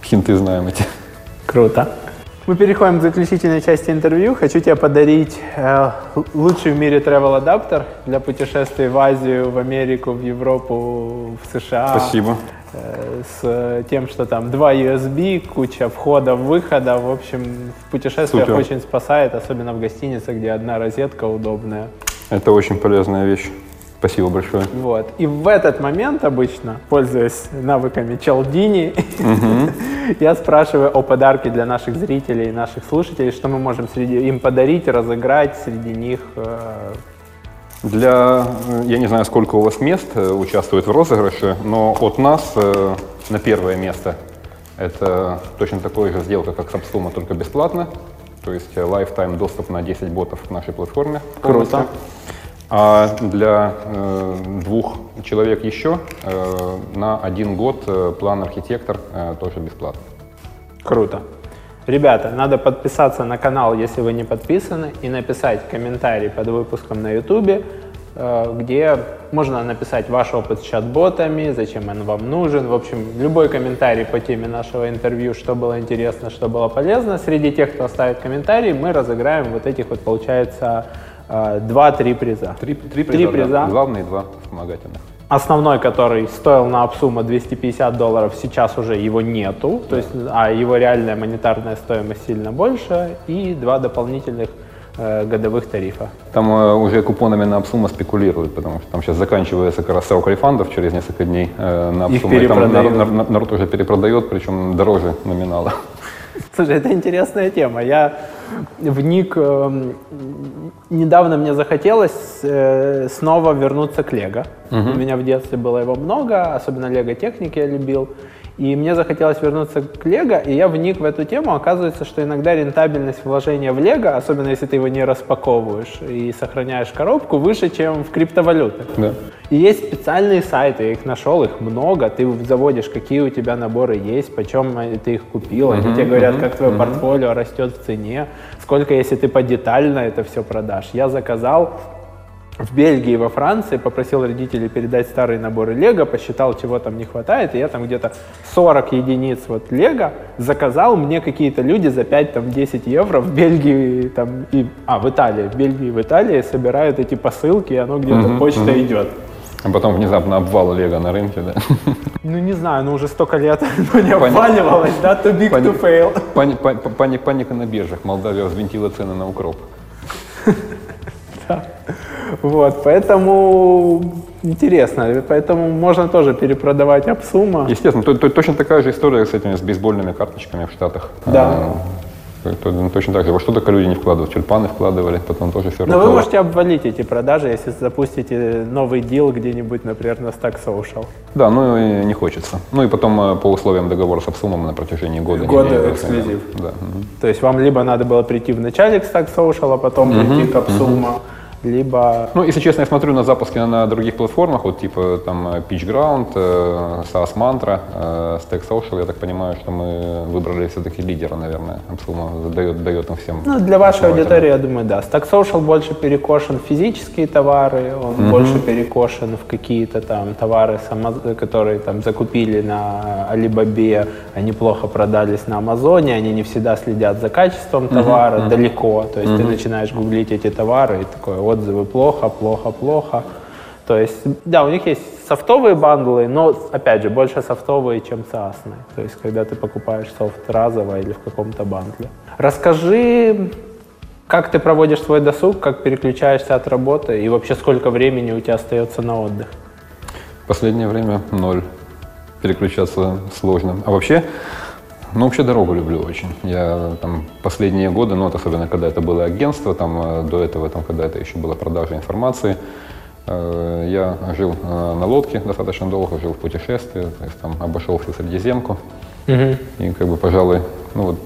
Хинты знаем эти. Круто. Мы переходим к заключительной части интервью. Хочу тебе подарить э, лучший в мире travel адаптер для путешествий в Азию, в Америку, в Европу, в США. Спасибо. Э, с тем, что там два USB, куча входов, выходов. В общем, в путешествиях Супер. очень спасает, особенно в гостиницах, где одна розетка удобная. Это очень полезная вещь. Спасибо большое. Вот. И в этот момент обычно, пользуясь навыками Челдини, угу. я спрашиваю о подарке для наших зрителей и наших слушателей, что мы можем среди им подарить, разыграть среди них. Э, для, я не знаю, сколько у вас мест э, участвует в розыгрыше, но от нас э, на первое место это точно такая же сделка, как с Апсума, только бесплатно. То есть lifetime доступ на 10 ботов к нашей платформе. Круто. А для э, двух человек еще э, на один год э, план архитектор э, тоже бесплатно. Круто. Ребята, надо подписаться на канал, если вы не подписаны, и написать комментарий под выпуском на YouTube, э, где можно написать ваш опыт с чат-ботами, зачем он вам нужен. В общем, любой комментарий по теме нашего интервью, что было интересно, что было полезно. Среди тех, кто оставит комментарий, мы разыграем вот этих вот, получается, два-три приза. Три, три приза, три приза. Да. Главные два вспомогательных. Основной, который стоил на Апсума 250 долларов, сейчас уже его нету, то есть, а его реальная монетарная стоимость сильно больше, и два дополнительных э, годовых тарифа. Там э, уже купонами на Апсума спекулируют, потому что там сейчас заканчивается как раз срок рефандов через несколько дней э, на Апсума. И там народ, народ уже перепродает, причем дороже номинала. Слушай, это интересная тема. Я вник... Э, недавно мне захотелось э, снова вернуться к Лего. Угу. У меня в детстве было его много, особенно Лего техники я любил. И мне захотелось вернуться к Лего, и я вник в эту тему. Оказывается, что иногда рентабельность вложения в Лего, особенно если ты его не распаковываешь и сохраняешь коробку, выше, чем в криптовалютах. Да. И есть специальные сайты, я их нашел, их много. Ты заводишь, какие у тебя наборы есть, почем ты их купил. Они uh-huh, тебе говорят, uh-huh, как твое uh-huh. портфолио растет в цене, сколько, если ты подетально это все продашь. Я заказал в Бельгии и во Франции, попросил родителей передать старые наборы Лего, посчитал, чего там не хватает, и я там где-то 40 единиц вот Лего заказал, мне какие-то люди за 5-10 евро в Бельгии, там, и, а, в Италии, в Бельгии в Италии собирают эти посылки, и оно где-то uh-huh, почта uh-huh. идет. А потом внезапно обвал Лего на рынке, да? Ну, не знаю, ну уже столько лет ну, не обваливалось, да, too big to fail. Паника на биржах. Молдавия взвинтила цены на укроп. Да. Вот, поэтому интересно, поэтому можно тоже перепродавать Апсума. Естественно, то, то, точно такая же история с этими с бейсбольными карточками в Штатах. Да. А, то, ну, точно так же. Во что только люди не вкладывают. Тюльпаны вкладывали, потом тоже все Но вы можете обвалить эти продажи, если запустите новый дел где-нибудь, например, на Stack Social. Да, ну и не хочется. Ну и потом э, по условиям договора с Апсумом на протяжении года. Года эксклюзив. Да. То есть вам либо надо было прийти в начале к Stack Social, а потом угу, прийти к Апсума. Угу либо... Ну, если честно, я смотрю на запуски на других платформах, вот типа там Pitch Ground, э, SaaS Mantra, э, Stack Social, я так понимаю, что мы выбрали все-таки лидера, наверное. Абсолютно дает, дает им всем. Ну, для вашей аудитории, я думаю, да. Stack Social больше перекошен в физические товары, он mm-hmm. больше перекошен в какие-то там товары, которые там закупили на Alibaba, они плохо продались на Амазоне, они не всегда следят за качеством товара mm-hmm. далеко. То есть mm-hmm. ты начинаешь гуглить эти товары и такой, отзывы плохо, плохо, плохо. То есть, да, у них есть софтовые бандлы, но, опять же, больше софтовые, чем SaaS. То есть, когда ты покупаешь софт разово или в каком-то бандле. Расскажи, как ты проводишь свой досуг, как переключаешься от работы и вообще сколько времени у тебя остается на отдых? Последнее время ноль. Переключаться сложно. А вообще, ну, вообще дорогу люблю очень. Я там последние годы, ну, вот особенно когда это было агентство, там э, до этого, там, когда это еще была продажа информации, э, я жил э, на лодке достаточно долго, жил в путешествии, то есть там обошел всю Средиземку. Угу. И как бы, пожалуй, ну вот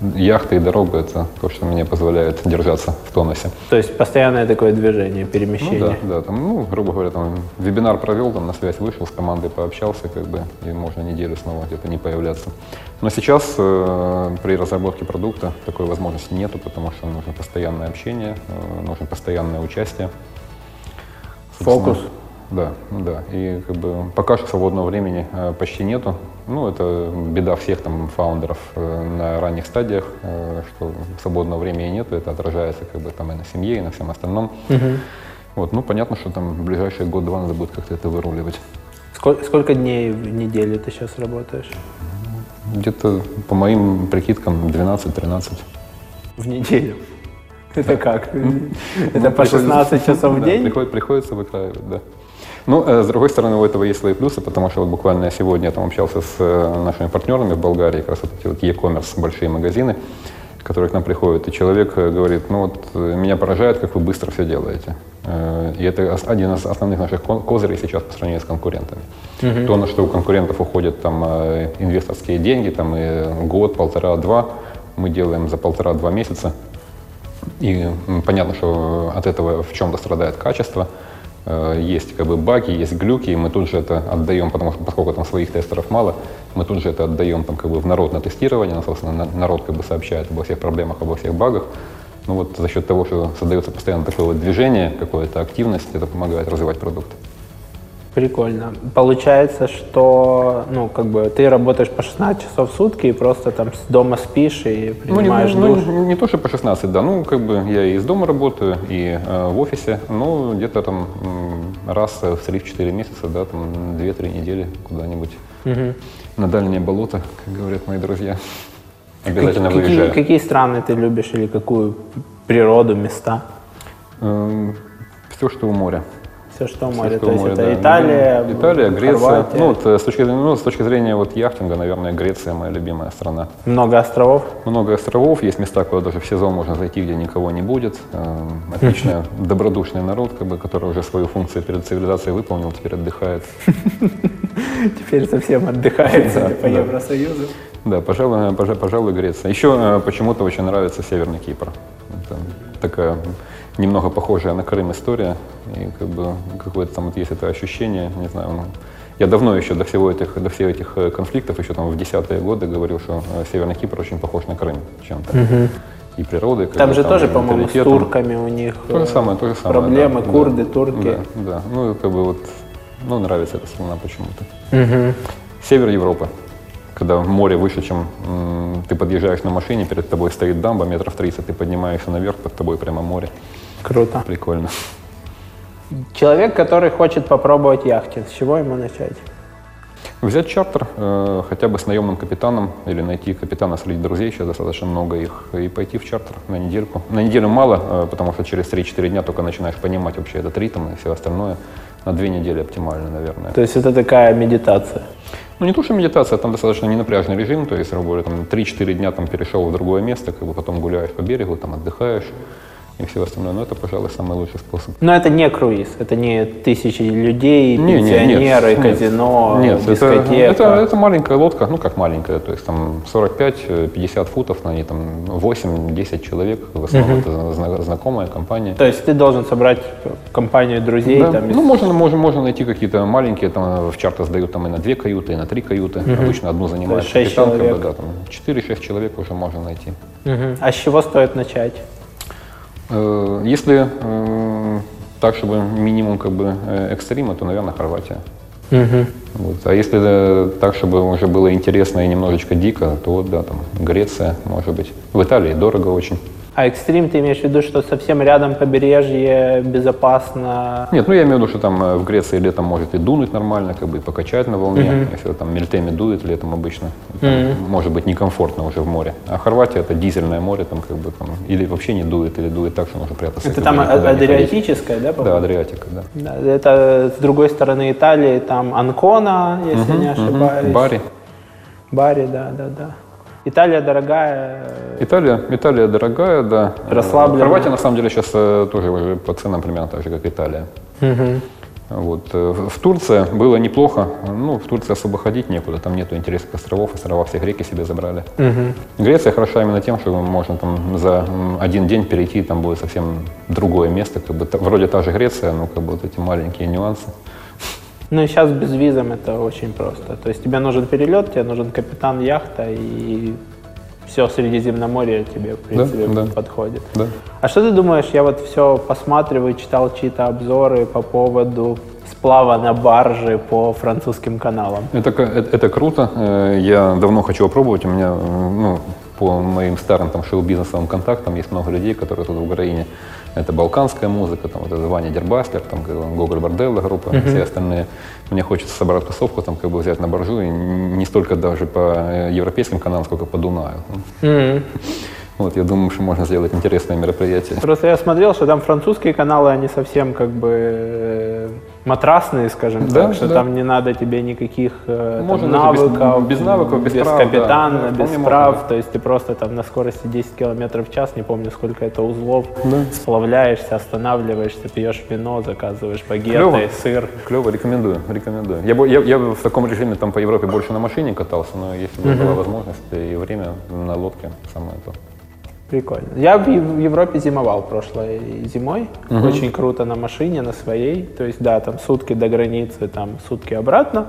яхта и дорога – это то, что мне позволяет держаться в тонусе. То есть постоянное такое движение, перемещение? Ну, да, да, там, ну, грубо говоря, там вебинар провел, там на связь вышел, с командой пообщался, как бы, и можно неделю снова где-то не появляться. Но сейчас э, при разработке продукта такой возможности нету, потому что нужно постоянное общение, э, нужно постоянное участие. Фокус? Да, да. И как бы пока что свободного времени э, почти нету. Ну, это беда всех там фаундеров э, на ранних стадиях, э, что свободного времени нету, это отражается как бы там и на семье, и на всем остальном. Угу. Вот, ну, понятно, что там в ближайшие год-два надо будет как-то это выруливать. Сколько, сколько дней в неделю ты сейчас работаешь? Где-то, по моим прикидкам, 12-13. В неделю? Это как? Это по 16 часов в день? Приходится выкраивать, да. Ну, э, с другой стороны, у этого есть свои плюсы, потому что вот буквально сегодня я там общался с э, нашими партнерами в Болгарии, как раз вот эти вот e-commerce, большие магазины, которые к нам приходят, и человек э, говорит, ну вот меня поражает, как вы быстро все делаете. И это один из основных наших козырей сейчас по сравнению с конкурентами. Угу. То, на что у конкурентов уходят там инвесторские деньги, там и год, полтора, два, мы делаем за полтора-два месяца. И понятно, что от этого в чем-то страдает качество – есть как бы баги, есть глюки, и мы тут же это отдаем, потому что поскольку там своих тестеров мало, мы тут же это отдаем там как бы в народ на тестирование, ну, собственно, народ как бы сообщает обо всех проблемах, обо всех багах. Ну вот за счет того, что создается постоянно такое вот движение, какая-то активность, это помогает развивать продукт. Прикольно. Получается, что ну, как бы ты работаешь по 16 часов в сутки и просто там с дома спишь и принимаешь ну, не, душ? Ну, не, не то, что по 16, да. Ну, как бы я и из дома работаю, и э, в офисе. Ну, где-то там раз в 3-4 месяца, да, там 2-3 недели куда-нибудь угу. на дальнее болото, как говорят мои друзья. Обязательно какие, выезжаю. Какие страны ты любишь или какую природу, места? Эм, все, что у моря. Все, что море. Все, то есть море, это да. Италия, Италия, Греция. Хорватия. Ну, вот, э, с, точки, ну, с точки зрения вот, яхтинга, наверное, Греция моя любимая страна. Много островов? Много островов. Есть места, куда даже в сезон можно зайти, где никого не будет. Эм, отличный, добродушный народ, как бы, который уже свою функцию перед цивилизацией выполнил, теперь отдыхает. Теперь совсем отдыхает, по Евросоюзу. Да, пожалуй, пожалуй, Греция. Еще э, почему-то очень нравится Северный Кипр. Это такая немного похожая на Крым история, и как бы какое-то там вот есть это ощущение, не знаю, ну, я давно еще до всего этих, до всех этих э, конфликтов, еще там в десятые годы говорил, что э, Северный Кипр очень похож на Крым чем-то. Угу. И природой. Там же там, тоже, по-моему, с турками у них то же самое, то же самое, проблемы, да, курды, турки. Да, да, ну как бы вот, ну нравится эта страна почему-то. Угу. Север Европы когда море выше, чем ты подъезжаешь на машине, перед тобой стоит дамба метров 30, ты поднимаешься наверх, под тобой прямо море. Круто. Прикольно. Человек, который хочет попробовать яхтинг, с чего ему начать? Взять чартер, э, хотя бы с наемным капитаном, или найти капитана среди друзей, сейчас достаточно много их, и пойти в чартер на недельку. На неделю мало, э, потому что через 3-4 дня только начинаешь понимать вообще этот ритм и все остальное. На две недели оптимально, наверное. То есть это такая медитация? Ну, не то, что медитация, там достаточно ненапряжный режим, то есть, говоря, там 3-4 дня там перешел в другое место, как бы потом гуляешь по берегу, там отдыхаешь, и все остальное. Но это, пожалуй, самый лучший способ. Но это не круиз, это не тысячи людей, Не, не, пенсионеры, нет, казино, Нет, это, дискотека. это, это маленькая лодка, ну как маленькая, то есть там 45-50 футов, на ней там 8-10 человек, в основном это зна- знакомая компания. То есть ты должен собрать компанию друзей, Да. там, из- Ну, можно, можно, можно найти какие-то маленькие, там в чарты сдают там и на две каюты, и на три каюты. Обычно одну занимает капитан, человек. да, там 4-6 человек уже можно найти. Мгм. А с чего стоит начать? Э, Если э, так, чтобы минимум как бы э, экстрима, то, наверное, Хорватия. Вот. А если так, чтобы уже было интересно и немножечко дико, то вот, да, там Греция, может быть. В Италии дорого очень. А экстрим ты имеешь в виду, что совсем рядом побережье, безопасно? Нет, ну я имею в виду, что там э, в Греции летом может и дунуть нормально, как бы и покачать на волне. Если там мельтеми дует летом обычно, там, может быть некомфортно уже в море. А Хорватия это дизельное море, там как бы там или вообще не дует, или дует так, что нужно прятаться. Это там. Адриатическое, да, Да, по-моему? Адриатика, да. Да, Это с другой стороны Италии, там Анкона, если не ошибаюсь. Бари. Бари, да, да, да. Италия дорогая. Италия, Италия дорогая, да. Расслабленная. Хорватия, на самом деле, сейчас тоже уже по ценам примерно так же, как Италия. Вот. э, В Турции было неплохо. Ну, в Турции особо ходить некуда, там нету интересных островов, острова все греки себе забрали. Греция хороша именно тем, что можно там за один день перейти, там будет совсем другое место, как бы вроде та же Греция, но как бы вот эти маленькие нюансы. Ну и сейчас без визом это очень просто. То есть тебе нужен перелет, тебе нужен капитан яхта и все Средиземноморье тебе, в принципе, да. подходит. Да. А что ты думаешь, я вот все посматриваю, читал чьи-то обзоры по поводу сплава на барже по французским каналам. Это, это, это круто. Э, Я давно хочу попробовать. У меня, э, ну, по моим старым там шоу-бизнесовым контактам есть много людей, которые тут в Украине. Это балканская музыка, там вот это Ваня Дербастер, там как бы, Гоголь Борделло группа, все остальные. Мне хочется собрать тусовку, там как бы взять на боржу, и не столько даже по э, европейским каналам, сколько по Дунаю. Ну, Вот, я думаю, что можно сделать интересное мероприятие. Просто я смотрел, что там французские каналы, они совсем как бы э, матрасные, скажем Да, так, что да. там не надо тебе никаких э, там, даже без- навыков, без навыков, без без прав, капитана, Да, без прав, можно. то есть ты просто там на скорости 10 км в час, не помню сколько это узлов, Да. сплавляешься, останавливаешься, пьешь вино, заказываешь Клево. багеты, сыр. Клево, рекомендую, рекомендую. Я, я, я в таком режиме там по Европе больше на машине катался, но если бы была возможность и время на лодке, самое то. Прикольно. Я в Ев- в Европе зимовал прошлой зимой. Очень круто на машине, на своей. То есть, да, там сутки до границы, там сутки обратно.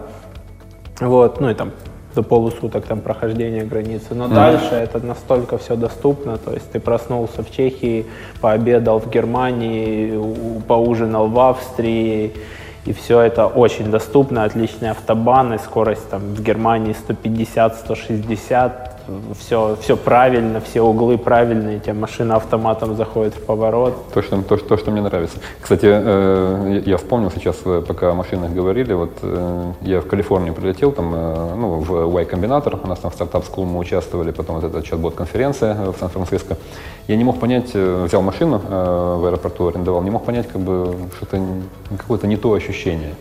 Вот, ну и там до полусуток там прохождения границы. Но дальше это настолько все доступно. То есть ты проснулся в Чехии, пообедал в Германии, поужинал в Австрии. И все это очень доступно, отличные автобаны, скорость там в Германии 150-160, все, все правильно, все углы правильные, у тебя машина автоматом заходит в поворот. То, что, то, то, что мне нравится. Кстати, э, я вспомнил сейчас, э, пока о машинах говорили, вот э, я в Калифорнию прилетел, там, э, ну, в Y Combinator, у нас там в стартап School мы участвовали, потом вот эта чат-бот-конференция э, в Сан-Франциско. Я не мог понять, э, взял машину э, в аэропорту, арендовал, не мог понять, как бы, что-то, какое-то не то ощущение.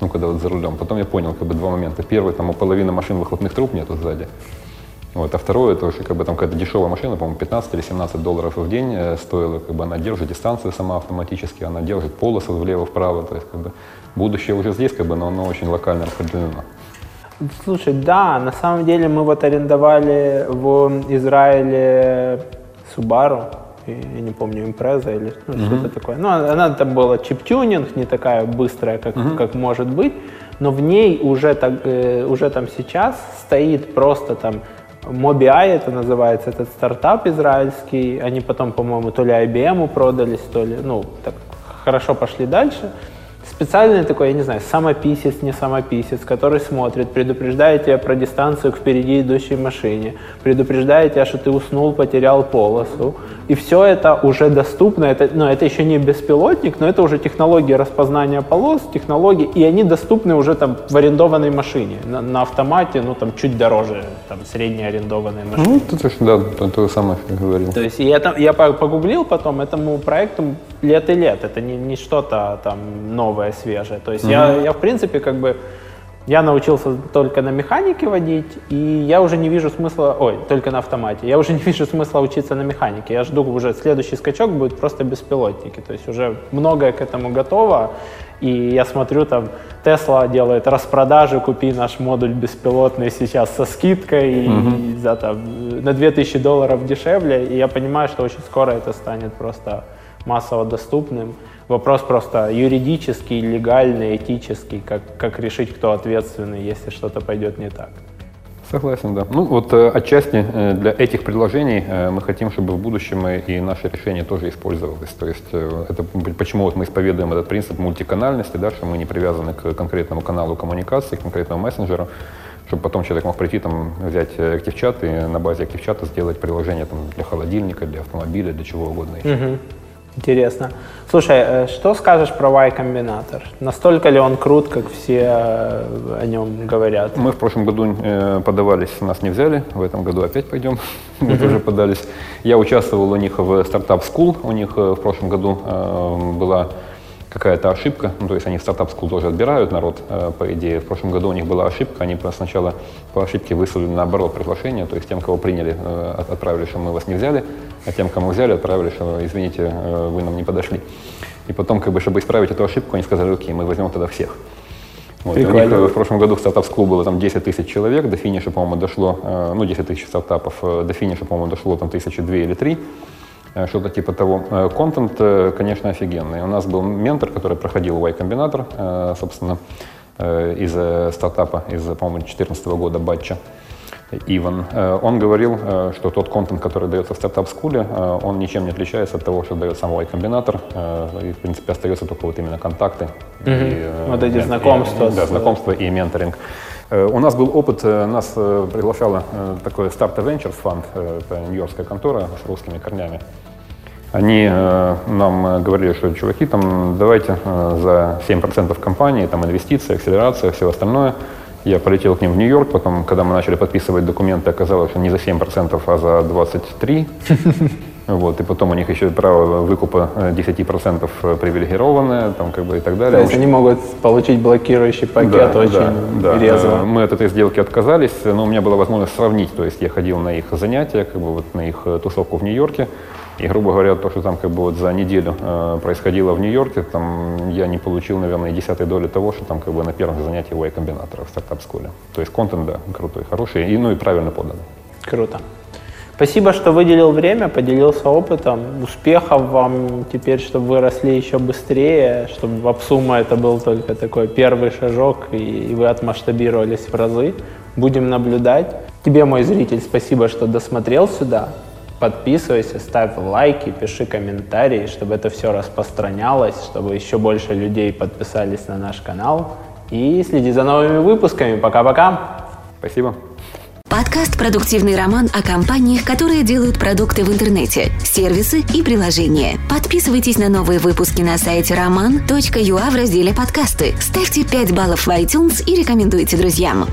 Ну, когда вот за рулем. Потом я понял, как бы, два момента. Первый, там у половины машин выхлопных труб нету сзади. Вот, а второе, это уже как бы там какая-то дешевая машина, по-моему, 15 или 17 долларов в день э, стоила, как бы она держит дистанцию сама автоматически, она держит полосу влево-вправо, то есть как бы будущее уже здесь, как бы, но оно очень локально распределено. Слушай, да, на самом деле мы вот арендовали в Израиле Subaru, я не помню, импреза или ну, что-то такое. Ну, она там была чип-тюнинг, не такая быстрая, как, как может быть, но в ней уже, так, э, уже там сейчас стоит просто там Mobi.ai это называется, этот стартап израильский. Они потом, по-моему, то ли IBM продались, то ли, ну, так хорошо пошли дальше. Специальный такой, я не знаю, самописец, не самописец, который смотрит, предупреждает тебя про дистанцию к впереди идущей машине, предупреждает тебя, что ты уснул, потерял полосу. И все это уже доступно. Это, ну, это еще не беспилотник, но это уже технологии распознания полос, технологии, и они доступны уже там в арендованной машине, на, на автомате, ну там чуть дороже там средней арендованной машины. Ну, это, ж, да, то, то же самое, говорил. То есть я, там, я по- погуглил потом, этому проекту лет и лет, это не, не что-то там новое, свежее. То есть я, я, в принципе, как бы Я научился только на механике водить, и я уже не вижу смысла, ой, только на автомате, я уже не вижу смысла учиться на механике. Я жду уже следующий скачок будет просто беспилотники. То есть уже многое к этому готово, и я смотрю, там, Tesla делает распродажи, купи наш модуль беспилотный сейчас со скидкой mm-hmm. и за, там, на 2000 долларов дешевле. И я понимаю, что очень скоро это станет просто массово доступным. Вопрос просто юридический, легальный, этический, как, как решить, кто ответственный, если что-то пойдет не так. Согласен, да. Ну вот э, отчасти э, для этих предложений э, мы хотим, чтобы в будущем и наши решения тоже использовались. То есть это почему вот мы исповедуем этот принцип мультиканальности, да, что мы не привязаны к конкретному каналу коммуникации, к конкретному мессенджеру, чтобы потом человек мог прийти, там, взять ActiveChat и на базе ActiveChat сделать приложение там, для холодильника, для автомобиля, для чего угодно еще. Угу. Интересно. Слушай, э, что скажешь про Y-комбинатор? Настолько ли он крут, как все э, о нем говорят? Мы в прошлом году э, подавались, нас не взяли, в этом году опять пойдем, мы тоже подались. Я участвовал у них в стартап School, у них в прошлом году была какая-то ошибка, ну, то есть они в стартап School тоже отбирают народ, по идее. В прошлом году у них была ошибка, они сначала по ошибке выслали наоборот приглашение, то есть тем, кого приняли, отправили, что мы вас не взяли, а тем, кому взяли, отправили, что, извините, э, вы нам не подошли. И потом, как бы, чтобы исправить эту ошибку, они сказали, окей, мы возьмем тогда всех. Вот. У них э, в прошлом году в стартап-склуб было там 10 тысяч человек, до финиша, по-моему, дошло, э, ну, 10 тысяч стартапов, до финиша, по-моему, дошло там тысячи две или три, что-то типа того. Контент, конечно, офигенный. У нас был ментор, который проходил Y-комбинатор, собственно, из стартапа, из, по-моему, 2014 года, Батча. Иван, э, он говорил, э, что тот контент, который дается в стартап-скуле, э, он ничем не отличается от того, что дает сам Y-комбинатор. И, в принципе, остается только вот именно контакты. Угу. И, вот эти знакомства. И, да, знакомства и менторинг. У нас был опыт, нас приглашала такой Start Ventures фонд, это нью-йоркская контора с русскими корнями. Они нам говорили, что, чуваки, там, давайте за 7% компании, там, инвестиции, акселерация, все остальное – я полетел к ним в Нью-Йорк, потом, когда мы начали подписывать документы, оказалось, что не за 7%, а за 23%. Вот, и потом у них еще право выкупа 10% э, привилегированное, там, как бы и так далее. То есть они могут получить блокирующий пакет да, очень да, резво. Да. Мы от этой сделки отказались, но у меня была возможность сравнить. То есть я ходил на их занятия, как бы вот на их э, тусовку в Нью-Йорке. И, грубо говоря, то, что там как бы вот за неделю э, происходило в Нью-Йорке, там я не получил, наверное, десятой доли того, что там как бы на первом занятии у комбинатора в стартап-школе. То есть контент, да, крутой, хороший, и, ну и правильно подан. Круто. Спасибо, что выделил время, поделился опытом. Успехов вам теперь, чтобы вы росли еще быстрее, чтобы в Апсума это был только такой первый шажок, и вы отмасштабировались в разы. Будем наблюдать. Тебе, мой зритель, спасибо, что досмотрел сюда. Подписывайся, ставь лайки, пиши комментарии, чтобы это все распространялось, чтобы еще больше людей подписались на наш канал. И следи за новыми выпусками. Пока-пока. Спасибо. Подкаст «Продуктивный роман» о компаниях, которые делают продукты в интернете, сервисы и приложения. Подписывайтесь на новые выпуски на сайте roman.ua в разделе «Подкасты». Ставьте 5 баллов в iTunes и рекомендуйте друзьям.